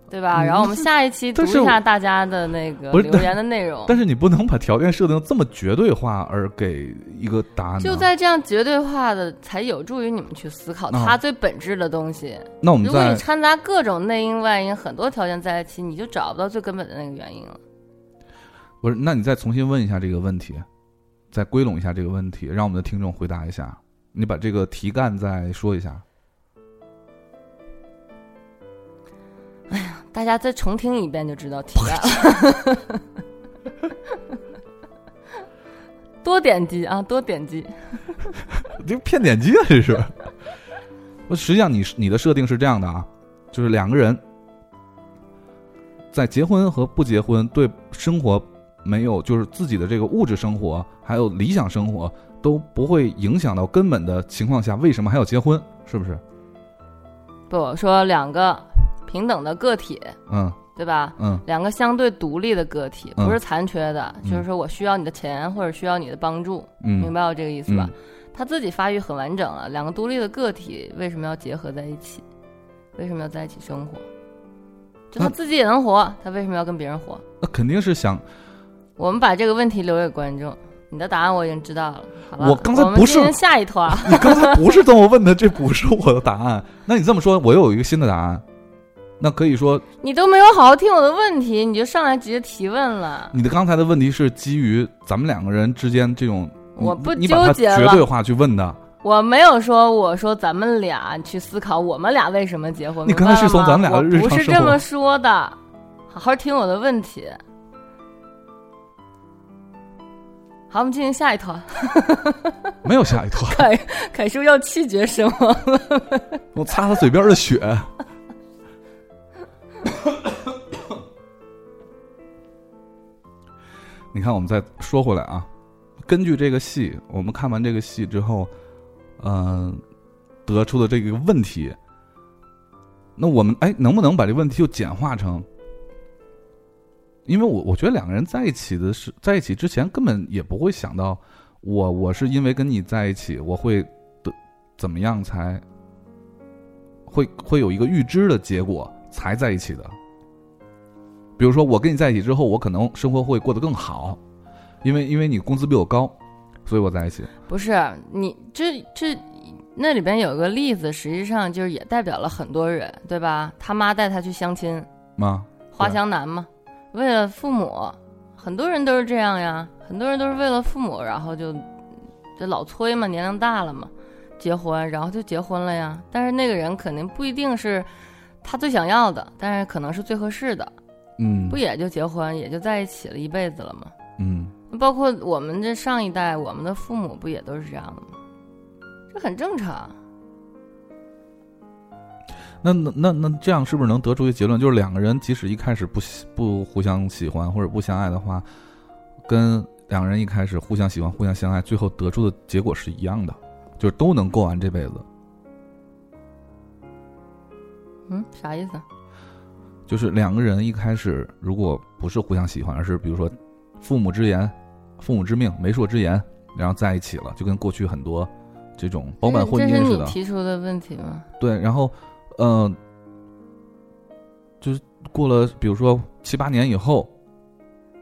对吧？嗯然后我们下一期读一下大家的那个留言的内容。但是你不能把条件设定这么绝对化而给一个答案。就在这样绝对化的，才有助于你们去思考啊它最本质的东西。那我们如果你掺杂各种内因外因，很多条件在一起，你就找不到最根本的那个原因了。不是，那你再重新问一下这个问题，再归拢一下这个问题，让我们的听众回答一下。你把这个题干再说一下。哎 呀大家再重听一遍就知道题干了。多点击啊，多点击。这骗点击啊，这是。我实际上你你的设定是这样的啊，就是两个人在结婚和不结婚对生活没有，就是自己的这个物质生活还有理想生活都不会影响到根本的情况下，为什么还要结婚？是不是？不我说两个平等的个体，嗯对吧？嗯两个相对独立的个体，嗯不是残缺的，嗯就是说我需要你的钱或者需要你的帮助，明嗯白我这个意思吧？嗯他自己发育很完整了，两个独立的个体为什么要结合在一起？为什么要在一起生活？就他自己也能活，他为什么要跟别人活？那肯定是想我们把这个问题留给观众。你的答案我已经知道了，好了，我刚才们不是下一团。你刚才不是这么问的，这不是我的答案。那你这么说，我又有一个新的答案。那可以说，你都没有好好听我的问题，你就上来直接提问了。你的刚才的问题是基于咱们两个人之间这种，我不纠结了绝对化去问的。我没有说，我说咱们俩去思考我们俩为什么结婚。你刚才是从咱们俩的日常生活我不是这么说的，好好听我的问题。好，我们进行下一团。没有下一团，凯凯叔要气绝身亡了。我擦擦嘴边的血。你看，我们再说回来啊，根据这个戏，我们看完这个戏之后，嗯、得出的这个问题，那我们哎，能不能把这个问题就简化成？因为我我觉得两个人在一起的是在一起之前根本也不会想到我我是因为跟你在一起，我会的怎么样才会会有一个预知的结果才在一起的。比如说，我跟你在一起之后，我可能生活会过得更好，因为因为你工资比我高，所以我在一起。不是你这这那里边有个例子，实际上就是也代表了很多人，对吧？他妈带他去相亲，妈？花香男嘛，为了父母，很多人都是这样呀，很多人都是为了父母，然后就就老催嘛，年龄大了嘛，结婚，然后就结婚了呀。但是那个人肯定不一定是他最想要的，但是可能是最合适的，嗯，不也就结婚，也就在一起了一辈子了吗？嗯，包括我们这上一代，我们的父母不也都是这样的吗？这很正常。那那那那这样是不是能得出一个结论，就是两个人即使一开始不喜不互相喜欢或者不相爱的话，跟两个人一开始互相喜欢、互相相爱，最后得出的结果是一样的，就是都能过完这辈子。嗯，啥意思？就是两个人一开始如果不是互相喜欢，而是比如说父母之言、父母之命、媒妁之言，然后在一起了，就跟过去很多这种包办婚姻这是你似的。提出的问题吗？对，然后，嗯、就是过了，比如说七八年以后，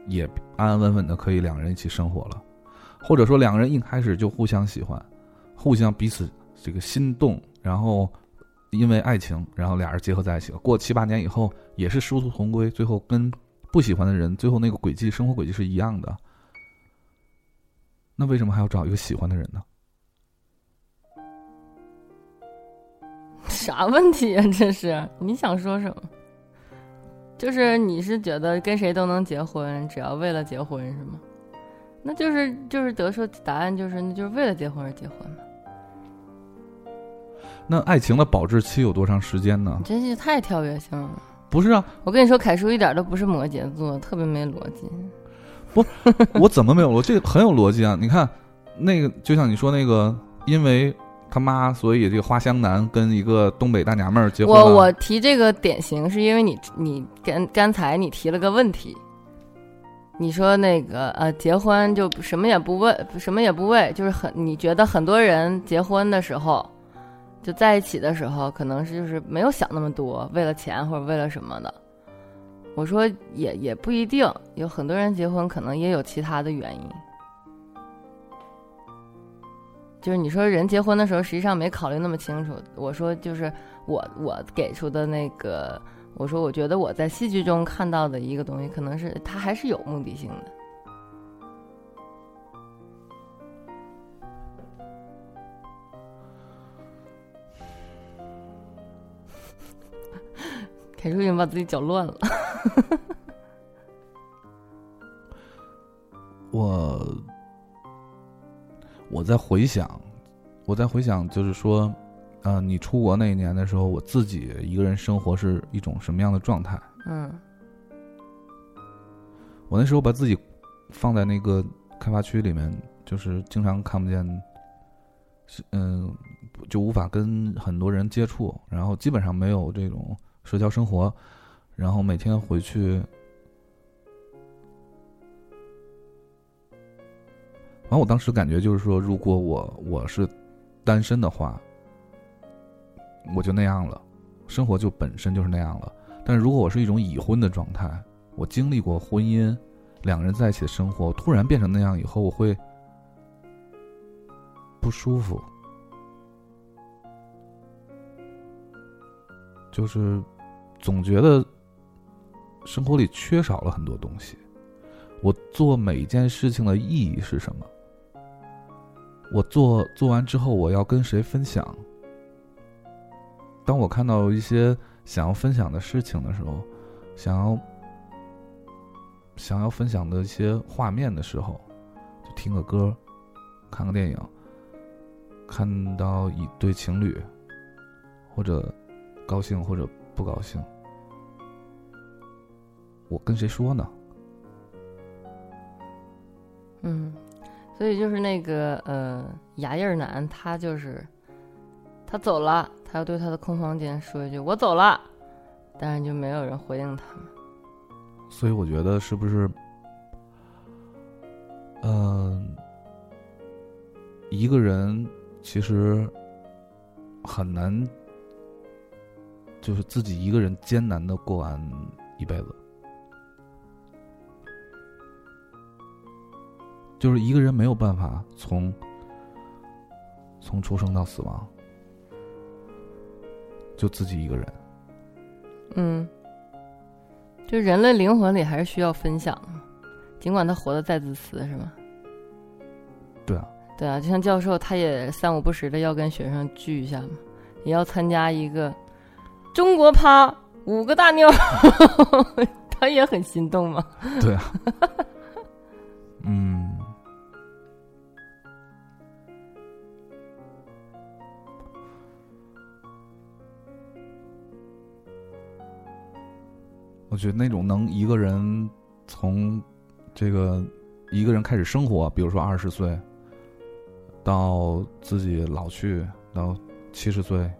也安安稳稳的可以两个人一起生活了，或者说两个人一开始就互相喜欢，互相彼此这个心动，然后因为爱情，然后俩人结合在一起了。过七八年以后，也是殊途同归，最后跟不喜欢的人，最后那个轨迹，生活轨迹是一样的。那为什么还要找一个喜欢的人呢？啥问题呀、这是 你想说什么？就是你是觉得跟谁都能结婚，只要为了结婚是吗？那就是就是得出答案就是那就是为了结婚而结婚嘛。那爱情的保质期有多长时间呢你？真是太跳跃性了。不是啊，我跟你说，凯叔一点都不是摩羯座，特别没逻辑。不 我怎么没有逻辑？这很有逻辑啊！你看，那个就像你说那个，因为他妈，所以这个花香男跟一个东北大娘们儿结婚了。我我提这个典型是因为你你刚刚才你提了个问题，你说那个呃结婚就什么也不问什么也不为，就是很你觉得很多人结婚的时候就在一起的时候，可能是就是没有想那么多，为了钱或者为了什么的。我说也也不一定，有很多人结婚可能也有其他的原因。就是你说人结婚的时候，实际上没考虑那么清楚。我说就是我我给出的那个，我说我觉得我在戏剧中看到的一个东西，可能是它还是有目的性的。凯叔已经把自己搅乱了。我我在回想，我在回想，就是说，呃，你出国那一年的时候，我自己一个人生活是一种什么样的状态？嗯我那时候把自己放在那个开发区里面，就是经常看不见，是嗯，就无法跟很多人接触，然后基本上没有这种社交生活，然后每天回去，然后我当时感觉就是说，如果我我是单身的话，我就那样了，生活就本身就是那样了。但是如果我是一种已婚的状态，我经历过婚姻，两个人在一起的生活，突然变成那样以后，我会不舒服，就是总觉得生活里缺少了很多东西。我做每一件事情的意义是什么？我做做完之后，我要跟谁分享？当我看到一些想要分享的事情的时候，想要想要分享的一些画面的时候，就听个歌，看个电影，看到一对情侣，或者高兴或者不高兴，我跟谁说呢？嗯，所以就是那个呃牙印男，他就是他走了，他要对他的空房间说一句“我走了”，但是就没有人回应他。所以我觉得是不是，嗯、一个人其实很难，就是自己一个人艰难的过完一辈子，就是一个人没有办法从从出生到死亡，就自己一个人。嗯，就人类灵魂里还是需要分享的，尽管他活得再自私，是吗？对啊，对啊，就像教授，他也三五不时的要跟学生聚一下嘛，也要参加一个中国趴五个大妞，他也很心动嘛。对啊，嗯，我觉得那种能一个人从这个一个人开始生活，比如说二十岁，到自己老去到七十岁，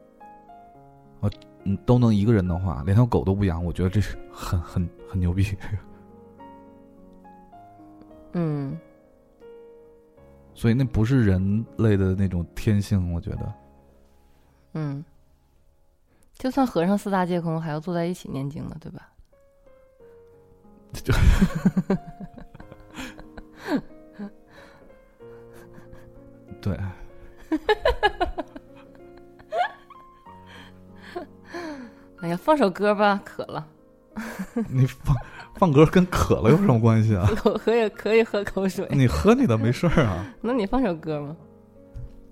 我嗯都能一个人的话，连条狗都不养，我觉得这是很很很牛逼。嗯，所以那不是人类的那种天性，我觉得。嗯，就算和尚四大皆空，还要坐在一起念经呢，对吧？对，哎呀，放首歌吧，渴了，你放放歌跟渴了有什么关系啊？口喝也可以喝口水。你喝你的没事儿啊，那你放首歌吗？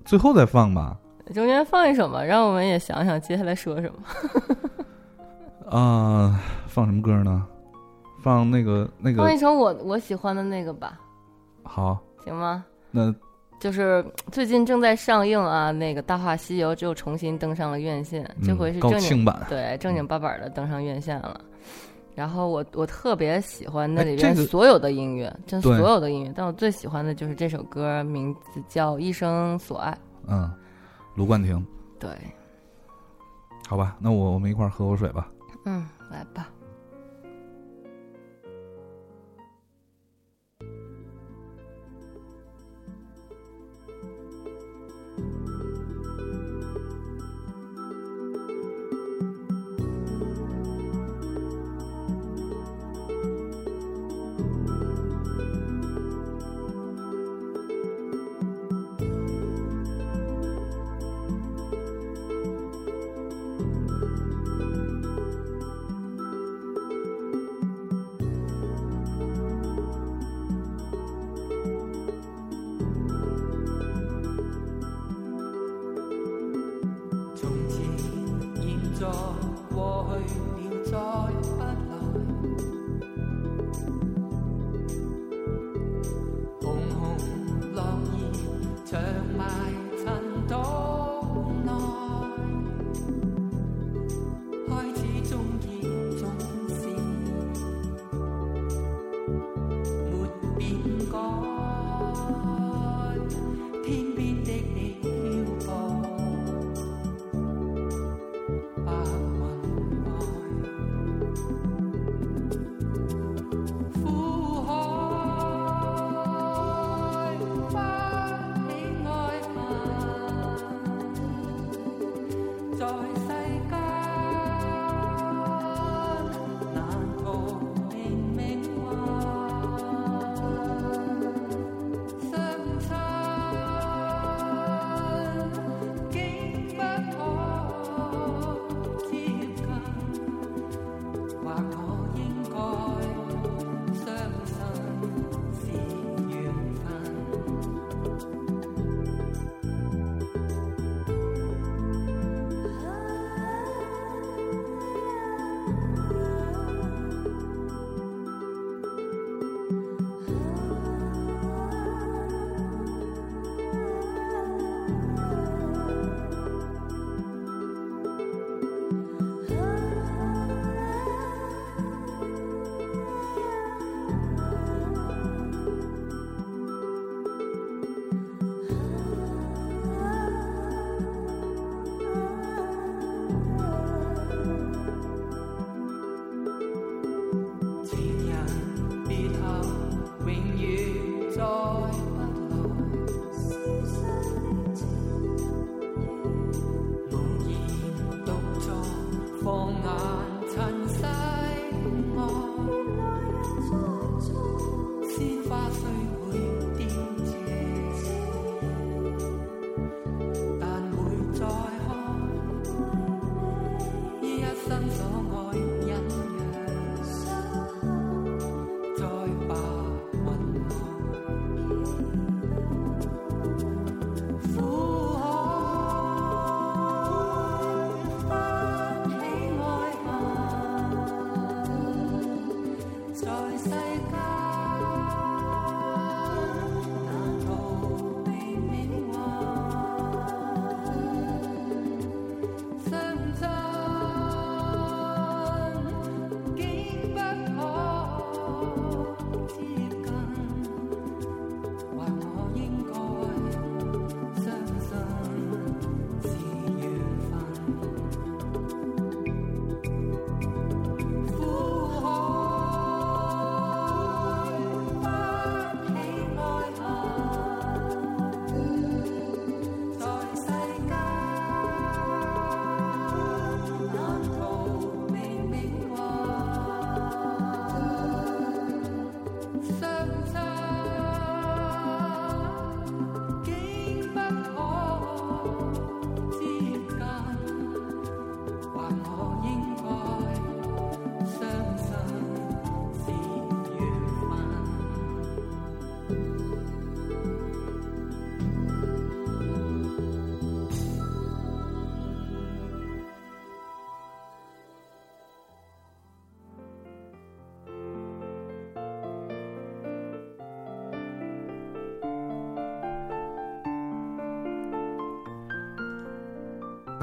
最后再放吧。中间放一首吧，让我们也想想接下来说什么。啊、放什么歌呢？放那个那个放一首我我喜欢的那个吧，好，行吗？那就是最近正在上映啊，那个《大话西游》就重新登上了院线，这回是正经清版。对正经八百的登上院线了。然后我我特别喜欢那里边所有的音乐，真对所有的音乐，但我最喜欢的就是这首歌，名字叫《一生所爱》。嗯，卢冠廷，对，好吧，那我我们一块儿喝口水吧。嗯，来吧。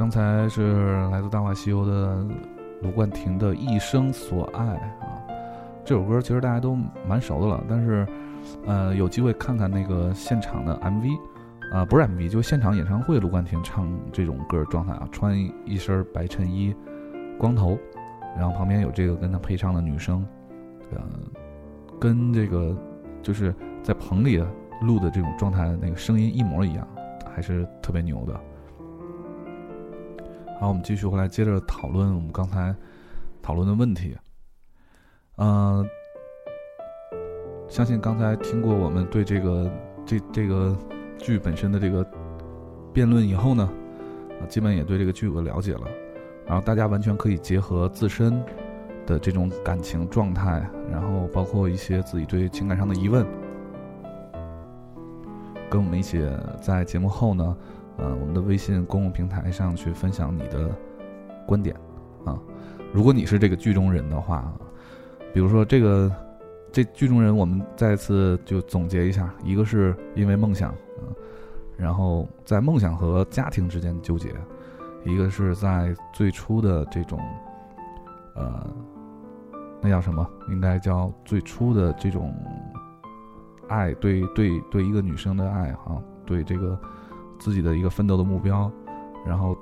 刚才是来自《大话西游》的卢冠廷的《一生所爱》啊，这首歌其实大家都蛮熟的了，但是，呃，有机会看看那个现场的 MV，啊，不是 MV，就现场演唱会，卢冠廷唱这种歌状态啊，穿一身白衬衣，光头，然后旁边有这个跟他配唱的女生，呃，跟这个就是在棚里录的这种状态，那个声音一模一样，还是特别牛的。好，我们继续回来接着讨论我们刚才讨论的问题。嗯，相信刚才听过我们对这个这这个剧本身的这个辩论以后呢，啊，基本也对这个剧有个了解了。然后大家完全可以结合自身的这种感情状态，然后包括一些自己对情感上的疑问，跟我们一起在节目后呢。呃，我们的微信公共平台上去分享你的观点啊。如果你是这个剧中人的话，比如说这个这剧中人，我们再次就总结一下：一个是因为梦想，嗯，然后在梦想和家庭之间纠结；一个是在最初的这种呃，那叫什么？应该叫最初的这种爱，对对对，一个女生的爱哈，对这个。自己的一个奋斗的目标，然后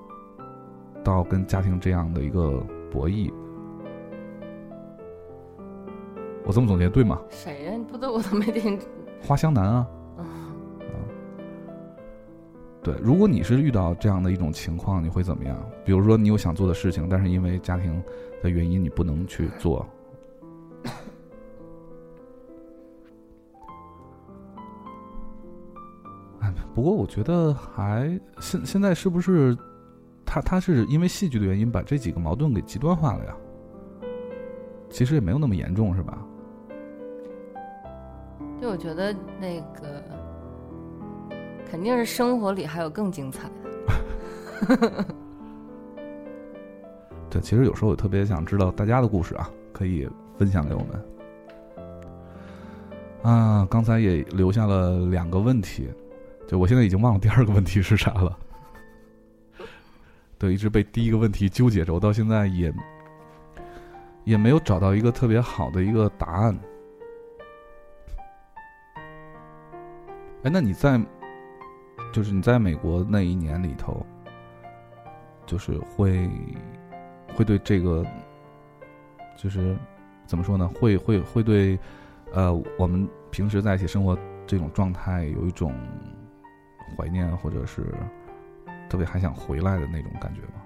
到跟家庭这样的一个博弈，我这么总结对吗？谁呀？你不对，我都没听。花香男啊。啊。对，如果你是遇到这样的一种情况，你会怎么样？比如说，你有想做的事情，但是因为家庭的原因，你不能去做。不过我觉得还现现在是不是，他他是因为戏剧的原因把这几个矛盾给极端化了呀？其实也没有那么严重，是吧？就我觉得那个肯定是生活里还有更精彩的。对，其实有时候我特别想知道大家的故事啊，可以分享给我们。啊，刚才也留下了两个问题。就我现在已经忘了第二个问题是啥了，对，一直被第一个问题纠结着，我到现在也也没有找到一个特别好的一个答案。哎，那你在就是你在美国那一年里头，就是会会对这个就是怎么说呢？会会会对呃我们平时在一起生活这种状态有一种。怀念，或者是特别还想回来的那种感觉吗？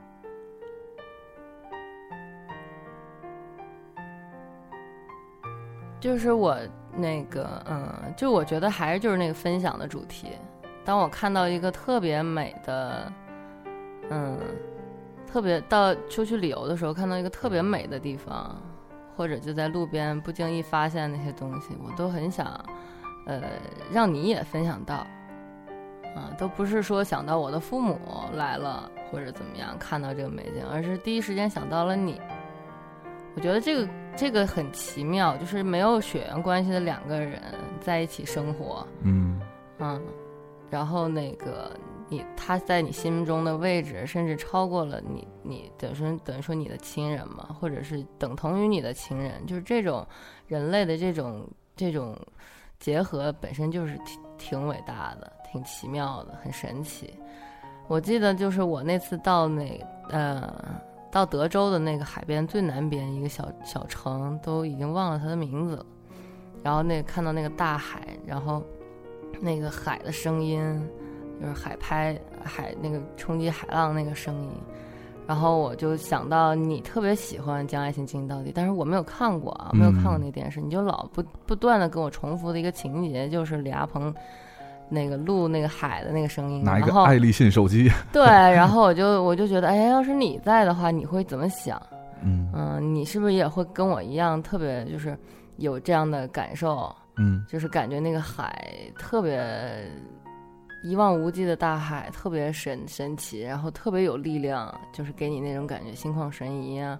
就是我那个，嗯，就我觉得还是就是那个分享的主题。当我看到一个特别美的，嗯，特别到出去旅游的时候，看到一个特别美的地方，或者就在路边不经意发现那些东西，我都很想，呃，让你也分享到。啊，都不是说想到我的父母来了或者怎么样看到这个美景，而是第一时间想到了你。我觉得这个这个很奇妙，就是没有血缘关系的两个人在一起生活，嗯嗯，然后那个你他在你心中的位置，甚至超过了你你等于说等于说你的亲人嘛，或者是等同于你的亲人，就是这种人类的这种这种结合本身就是挺挺伟大的。挺奇妙的，很神奇。我记得就是我那次到那呃到德州的那个海边最南边一个小小城，都已经忘了它的名字了。然后那看到那个大海，然后那个海的声音，就是海拍海那个冲击海浪那个声音。然后我就想到你特别喜欢《将爱情进行到底》，但是我没有看过啊，没有看过那电视。你就老不不断的跟我重复的一个情节，就是李亚鹏。那个录那个海的那个声音，拿一个爱立信手机。对，然后我就我就觉得，哎，要是你在的话，你会怎么想？嗯嗯，你是不是也会跟我一样，特别就是有这样的感受？嗯，就是感觉那个海特别一望无际的大海，特别神神奇，然后特别有力量，就是给你那种感觉，心旷神怡啊，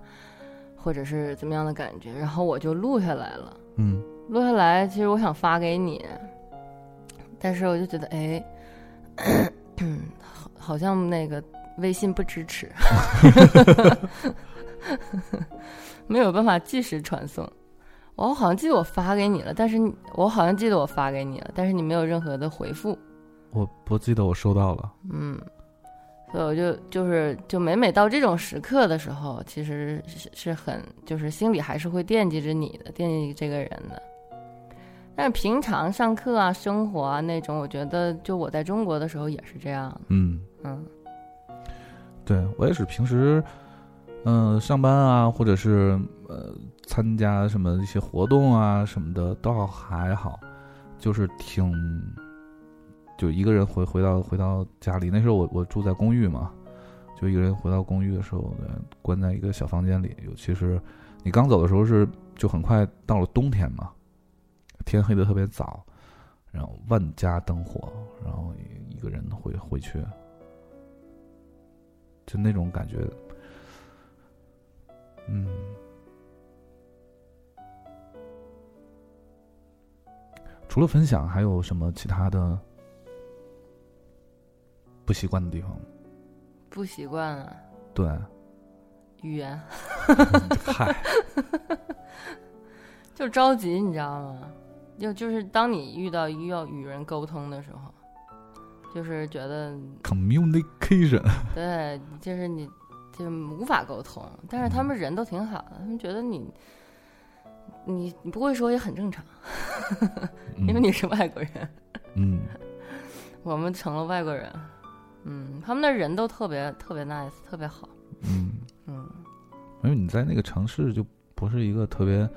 或者是怎么样的感觉？然后我就录下来了。嗯，录下来，其实我想发给你。但是我就觉得，哎，好，好像那个微信不支持，没有办法即时传送。我好像记得我发给你了，但是我好像记得我发给你了，但是你没有任何的回复。我不记得我收到了。嗯，所以我就就是就每每到这种时刻的时候，其实是是很就是心里还是会惦记着你的，惦记这个人的。但是平常上课啊、生活啊那种，我觉得就我在中国的时候也是这样。嗯嗯对我也是平时，嗯、上班啊，或者是呃参加什么一些活动啊什么的，倒还好，就是挺就一个人回回到回到家里。那时候我我住在公寓嘛，就一个人回到公寓的时候，呃关在一个小房间里。尤其是你刚走的时候是就很快到了冬天嘛，天黑的特别早，然后万家灯火，然后一一个人回回去。就那种感觉，嗯，除了分享，还有什么其他的不习惯的地方吗？不习惯啊，对，语言 嗨，就着急，你知道吗？就就是当你遇到要与人沟通的时候，就是觉得 communication，对，就是你就是无法沟通，但是他们人都挺好的，他们觉得你你你不会说也很正常，因为你是外国人，嗯，我们成了外国人，嗯，他们的人都特别特别 nice，特别好，嗯。嗯，因为你在那个城市就不是一个特别，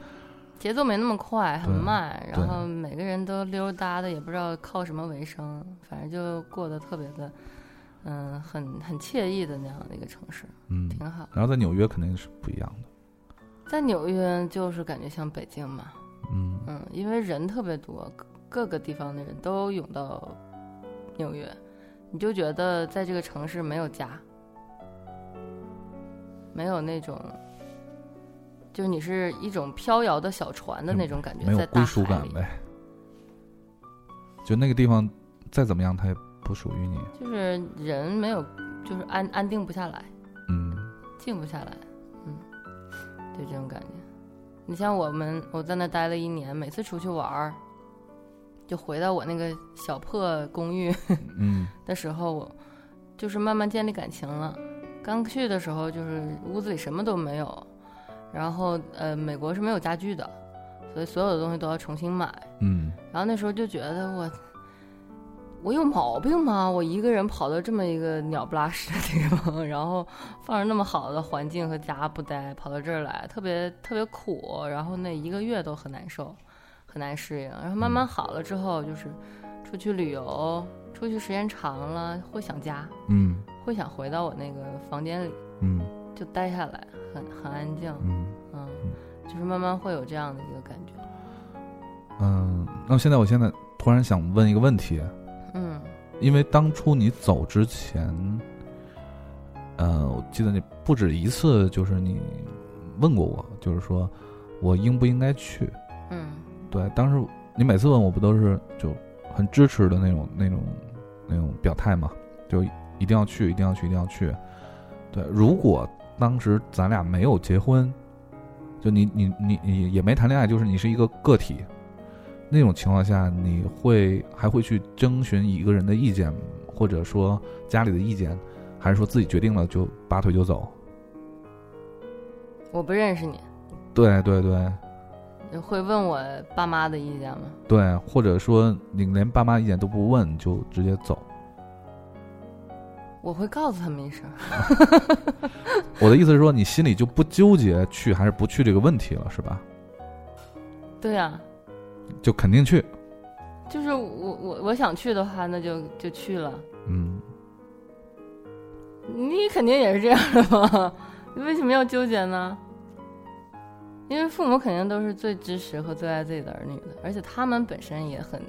节奏没那么快，很慢，然后每个人都溜达的，也不知道靠什么为生，反正就过得特别的，嗯，很很惬意的那样的一个城市，嗯，挺好。然后在纽约肯定是不一样的，在纽约就是感觉像北京嘛，嗯。嗯，因为人特别多，各各个地方的人都涌到纽约，你就觉得在这个城市没有家，没有那种，就是你是一种飘摇的小船的那种感觉，没有归属感呗。就那个地方再怎么样，它也不属于你，就是人没有，就是安安定不下来，嗯静不下来，嗯，就这种感觉。你像我们，我在那待了一年，每次出去玩儿，就回到我那个小破公寓嗯 的时候，我就是慢慢建立感情了。刚去的时候，就是屋子里什么都没有，然后呃，美国是没有家具的，所以所有的东西都要重新买。嗯然后那时候就觉得我，我有毛病吗？我一个人跑到这么一个鸟不拉屎的地方，然后放着那么好的环境和家不待，跑到这儿来，特别特别苦。然后那一个月都很难受，很难适应。然后慢慢好了之后，就是出去旅游，出去时间长了会想家，嗯会想回到我那个房间里嗯就待下来，很很安静。嗯嗯，就是慢慢会有这样的一个感觉。嗯。那现在我现在突然想问一个问题，嗯因为当初你走之前，呃，我记得你不止一次，就是你问过我，就是说我应不应该去？嗯对，当时你每次问我不都是就很支持的那种、那种、那种表态嘛？就一定要去，一定要去，一定要去。对，如果当时咱俩没有结婚，就你你你你也没谈恋爱，就是你是一个个体，那种情况下，你会还会去征询一个人的意见，或者说家里的意见，还是说自己决定了就拔腿就走？我不认识你。对对对会问我爸妈的意见吗？对，或者说你连爸妈意见都不问就直接走。我会告诉他们一声。我的意思是说，你心里就不纠结去还是不去这个问题了，是吧？对呀、就肯定去。就是我我我想去的话，那就就去了。嗯，你肯定也是这样的吧？你为什么要纠结呢？因为父母肯定都是最支持和最爱自己的儿女的，而且他们本身也很，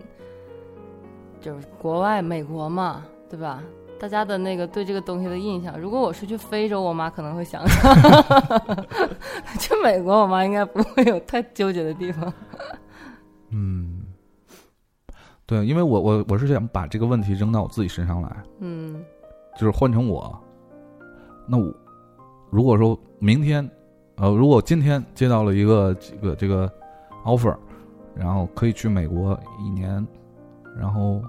就是国外美国嘛，对吧？大家的那个对这个东西的印象，如果我是去非洲，我妈可能会想想；去美国，我妈应该不会有太纠结的地方。嗯，对，因为我我我是想把这个问题扔到我自己身上来，嗯。就是换成我，那我如果说明天，呃，如果今天接到了一个这个这个 offer，然后可以去美国一年，然后，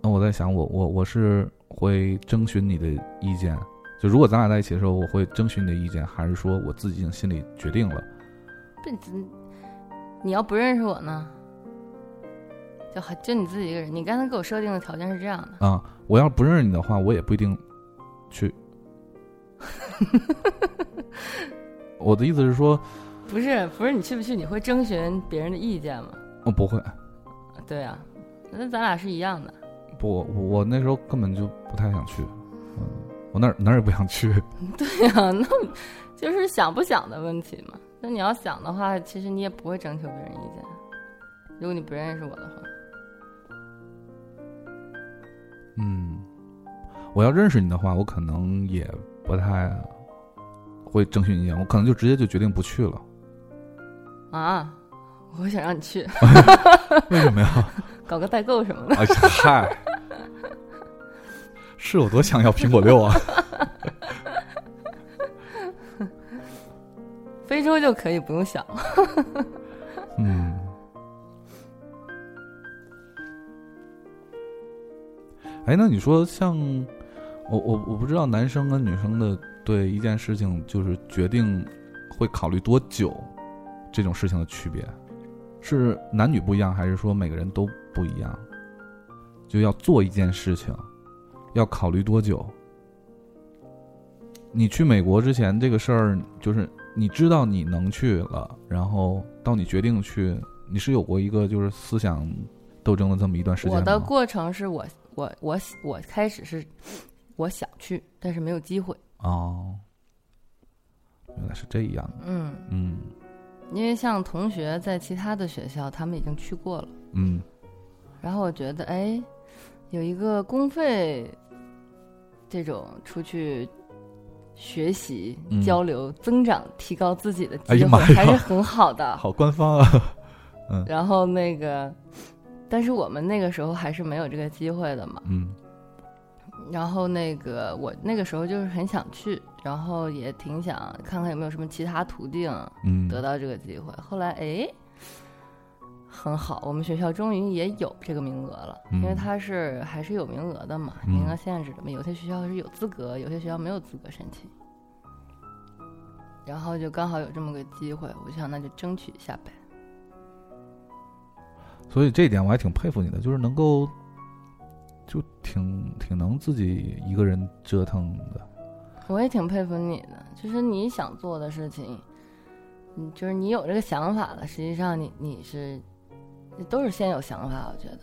那我在想，我我我是会征询你的意见，就如果咱俩在一起的时候，我会征询你的意见，还是说我自己已经心里决定了？不，你要不认识我呢？就就你自己一个人，你刚才给我设定的条件是这样的啊。我要不认识你的话，我也不一定去。我的意思是说，不是不是，你去不去？你会征询别人的意见吗？我不会。对啊，那咱俩是一样的。不，我那时候根本就不太想去。嗯，我哪哪儿也不想去。对呀，那就是想不想的问题嘛。那你要想的话，其实你也不会征求别人意见。如果你不认识我的话。嗯，我要认识你的话，我可能也不太会征询意见，我可能就直接就决定不去了。啊，我想让你去，为什么呀？搞个代购什么的。嗨，是有多想要苹果六啊？非洲就可以不用想。嗯。哎，那你说像我我我不知道男生跟女生的对一件事情就是决定会考虑多久这种事情的区别，是男女不一样，还是说每个人都不一样？就要做一件事情，要考虑多久？你去美国之前这个事儿，就是你知道你能去了，然后到你决定去，你是有过一个就是思想斗争的这么一段时间我的过程是我。我我我开始是我想去，但是没有机会哦。原来是这样。嗯嗯，因为像同学在其他的学校，他们已经去过了。嗯，然后我觉得，哎，有一个公费这种出去学习、交流、增长、提高自己的机会，还是很好的。好官方啊。嗯。然后那个。但是我们那个时候还是没有这个机会的嘛。嗯。然后那个我那个时候就是很想去，然后也挺想看看有没有什么其他途径，嗯，得到这个机会。后来哎，很好，我们学校终于也有这个名额了，因为它是还是有名额的嘛，名额限制的嘛。有些学校是有资格，有些学校没有资格申请。然后就刚好有这么个机会，我就想那就争取一下呗。所以这一点我还挺佩服你的，就是能够，就挺挺能自己一个人折腾的。我也挺佩服你的，就是你想做的事情，嗯，就是你有这个想法了，实际上你你是，都是先有想法，我觉得。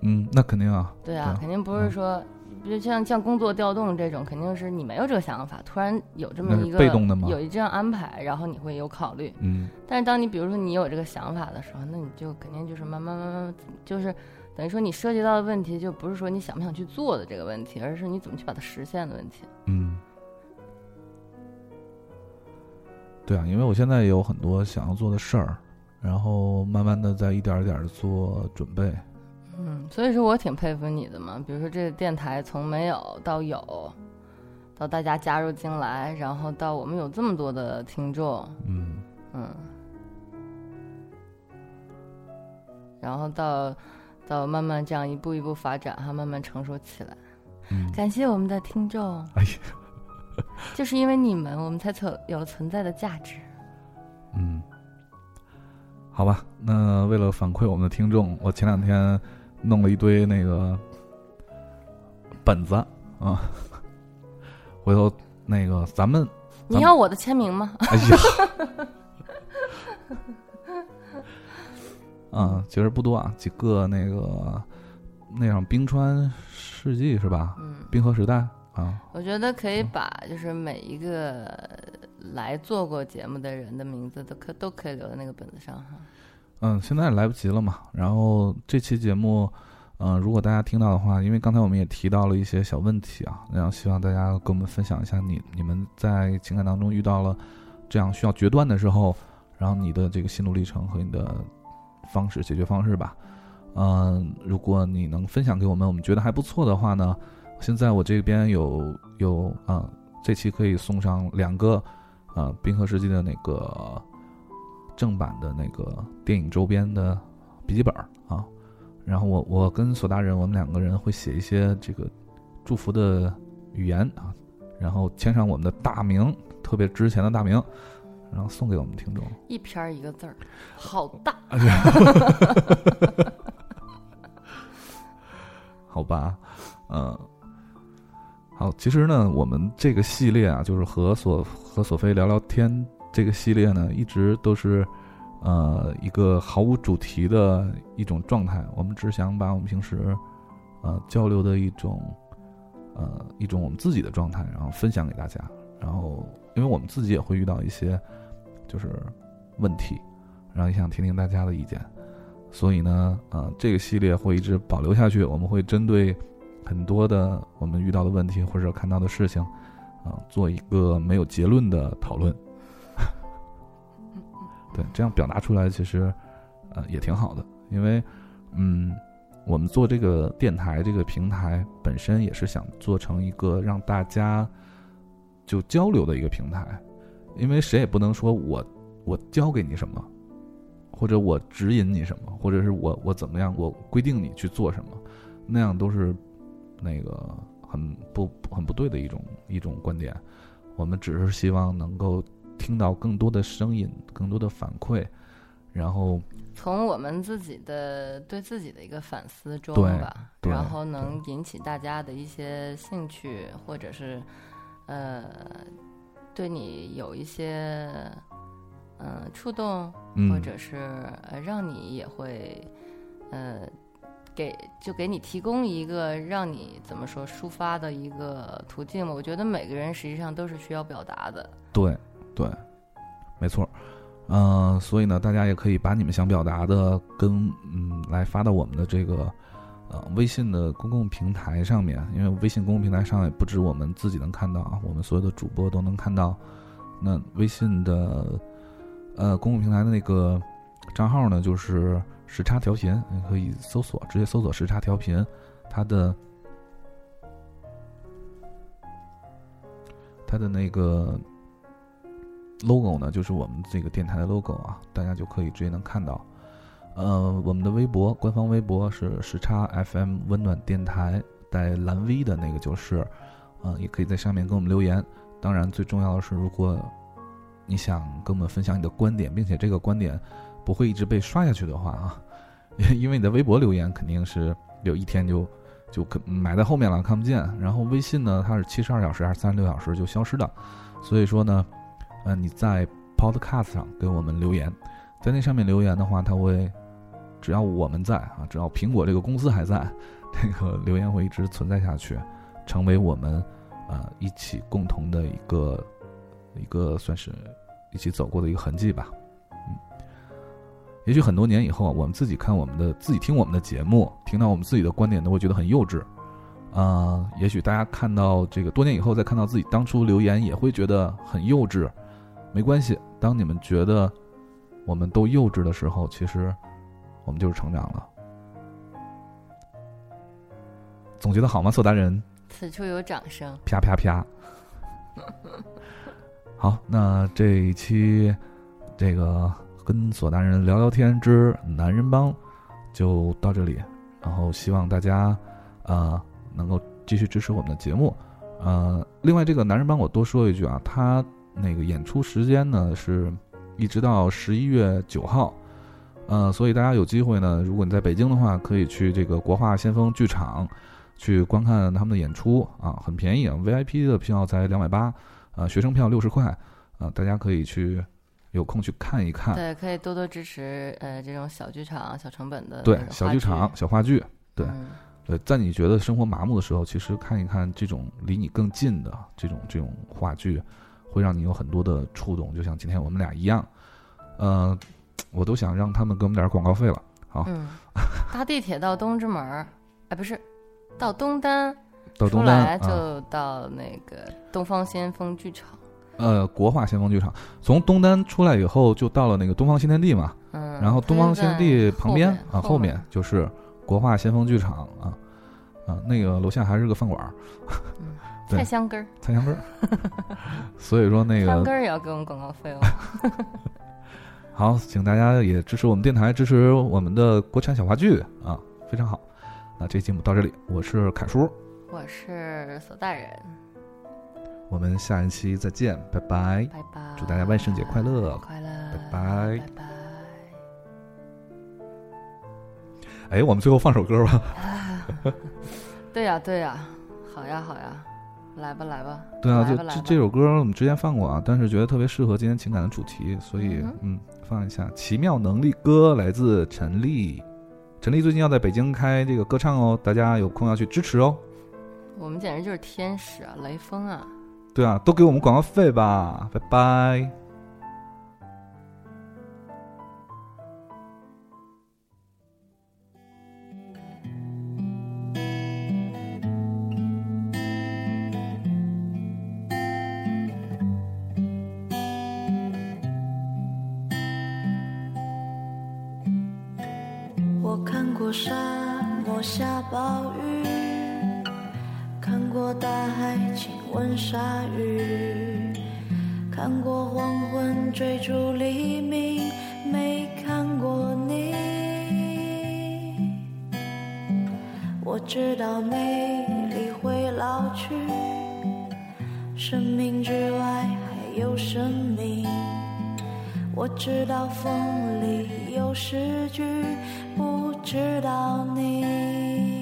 嗯，那肯定啊。对啊，肯定不是说。比如像像工作调动这种，肯定是你没有这个想法，突然有这么一个被动的吗？有一这样安排，然后你会有考虑。嗯。但是当你比如说你有这个想法的时候，那你就肯定就是慢慢慢慢，就是等于说你涉及到的问题就不是说你想不想去做的这个问题，而是你怎么去把它实现的问题。嗯。对啊，因为我现在有很多想要做的事儿，然后慢慢的在一点一点的做准备。嗯，所以说我挺佩服你的嘛。比如说这个电台从没有到有，到大家加入进来，然后到我们有这么多的听众，嗯嗯，然后到到慢慢这样一步一步发展，哈，慢慢成熟起来。嗯，感谢我们的听众。哎呀，就是因为你们，我们才存有了存在的价值。嗯，好吧，那为了反馈我们的听众，我前两天。弄了一堆那个本子啊，回头那个咱们你要我的签名吗？哎呀，啊，其实不多啊，几个那个那样冰川世纪是吧？嗯，冰河时代啊。我觉得可以把就是每一个来做过节目的人的名字都可都可以留在那个本子上哈。嗯，现在来不及了嘛。然后这期节目，嗯，如果大家听到的话，因为刚才我们也提到了一些小问题啊，然后希望大家跟我们分享一下你你们在情感当中遇到了这样需要决断的时候，然后你的这个心路历程和你的方式解决方式吧。嗯，如果你能分享给我们，我们觉得还不错的话呢，现在我这边有有啊这期可以送上两个啊《冰河世纪》的那个正版的那个电影周边的笔记本儿啊。然后我我跟索大人，我们两个人会写一些这个祝福的语言啊，然后签上我们的大名，特别值钱的大名，然后送给我们听众。一篇儿一个字儿，好大。好吧，嗯，好，其实呢，我们这个系列啊，就是和索和索菲聊聊天这个系列呢，一直都是呃一个毫无主题的一种状态。我们只想把我们平时呃交流的一种呃一种我们自己的状态，然后分享给大家。然后，因为我们自己也会遇到一些就是问题，然后也想听听大家的意见。所以呢，呃，这个系列会一直保留下去。我们会针对很多的我们遇到的问题或者看到的事情，啊、做一个没有结论的讨论。对，这样表达出来其实，呃，也挺好的。因为，嗯，我们做这个电台这个平台本身也是想做成一个让大家就交流的一个平台，因为谁也不能说我我教给你什么。或者我指引你什么，或者是我我怎么样，我规定你去做什么，那样都是那个很不很不对的一种一种观点。我们只是希望能够听到更多的声音，更多的反馈，然后从我们自己的对自己的一个反思中对吧，然后能引起大家的一些兴趣，或者是呃对你有一些嗯、呃触动，嗯或者是呃让你也会呃给就给你提供一个让你怎么说抒发的一个途径嘛。我觉得每个人实际上都是需要表达的。对对，没错。嗯、所以呢，大家也可以把你们想表达的跟嗯来发到我们的这个呃微信的公共平台上面，因为微信公共平台上也不止我们自己能看到啊，我们所有的主播都能看到。那微信的呃公共平台的那个账号呢，就是时差调频，你可以搜索，直接搜索时差调频，它的它的那个 logo 呢，就是我们这个电台的 logo 啊，大家就可以直接能看到。呃，我们的微博官方微博是时差 FM 温暖电台带蓝 V 的那个就是，呃，也可以在上面给我们留言。当然，最重要的是，如果你想跟我们分享你的观点，并且这个观点不会一直被刷下去的话啊，因为你的微博留言肯定是有一天就就可埋在后面了，看不见。然后微信呢，它是七十二小时还是三十六小时就消失的，所以说呢，呃，你在 Podcast 上给我们留言，在那上面留言的话，它会只要我们在啊，只要苹果这个公司还在，这个留言会一直存在下去，成为我们呃一起共同的一个一个算是一起走过的一个痕迹吧。嗯，也许很多年以后啊，我们自己看我们的自己听我们的节目，听到我们自己的观点，都会觉得很幼稚。啊、也许大家看到这个多年以后再看到自己当初留言，也会觉得很幼稚。没关系，当你们觉得我们都幼稚的时候，其实我们就是成长了。总结的好吗，索达人？此处有掌声。啪啪啪。好，那这一期这个跟索大人聊聊天之男人帮就到这里，然后希望大家呃能够继续支持我们的节目。呃，另外这个男人帮我多说一句啊，他那个演出时间呢是一直到十一月九号，呃，所以大家有机会呢，如果你在北京的话，可以去这个国画先锋剧场去观看他们的演出啊，很便宜啊，VIP 的票才两百八，呃，学生票六十块，啊，大家可以去有空去看一看。对，可以多多支持呃这种小剧场、小成本的对小剧场、小话剧，对嗯对，在你觉得生活麻木的时候，其实看一看这种离你更近的这种这种话剧，会让你有很多的触动，就像今天我们俩一样。呃，我都想让他们给我们点广告费了。好，嗯，搭地铁到东直门儿，哎，不是，到东单，到东单就到那个东方先锋剧场。呃，国画先锋剧场，从东单出来以后，就到了那个东方新天地嘛。嗯，然后东方新天地旁边啊，后后面就是国画先锋剧场啊啊，那个楼下还是个饭馆儿，对菜香根儿，菜香根儿。所以说那个香根儿也要给我们广告费哦。好，请大家也支持我们电台，支持我们的国产小话剧啊，非常好。那这期节目到这里，我是凯叔，我是索大人，我们下一期再见，拜拜。拜拜。祝大家万圣节快乐快乐，拜拜拜拜。哎，我们最后放首歌吧。对呀，对呀，好呀，好呀，来吧，来吧。对啊，就来吧来吧这这首歌我们之前放过啊，但是觉得特别适合今天情感的主题，所以嗯嗯，放一下《奇妙能力歌》，来自陈粒。陈粒最近要在北京开这个歌唱哦，大家有空要去支持哦。我们简直就是天使啊，雷锋啊！对啊，都给我们广告费吧，拜拜。我看过沙漠下暴雨，过大海亲吻鲨鱼，看过黄昏追逐黎明，没看过你。我知道美丽会老去，生命之外还有生命。我知道风里有诗句，不知道你。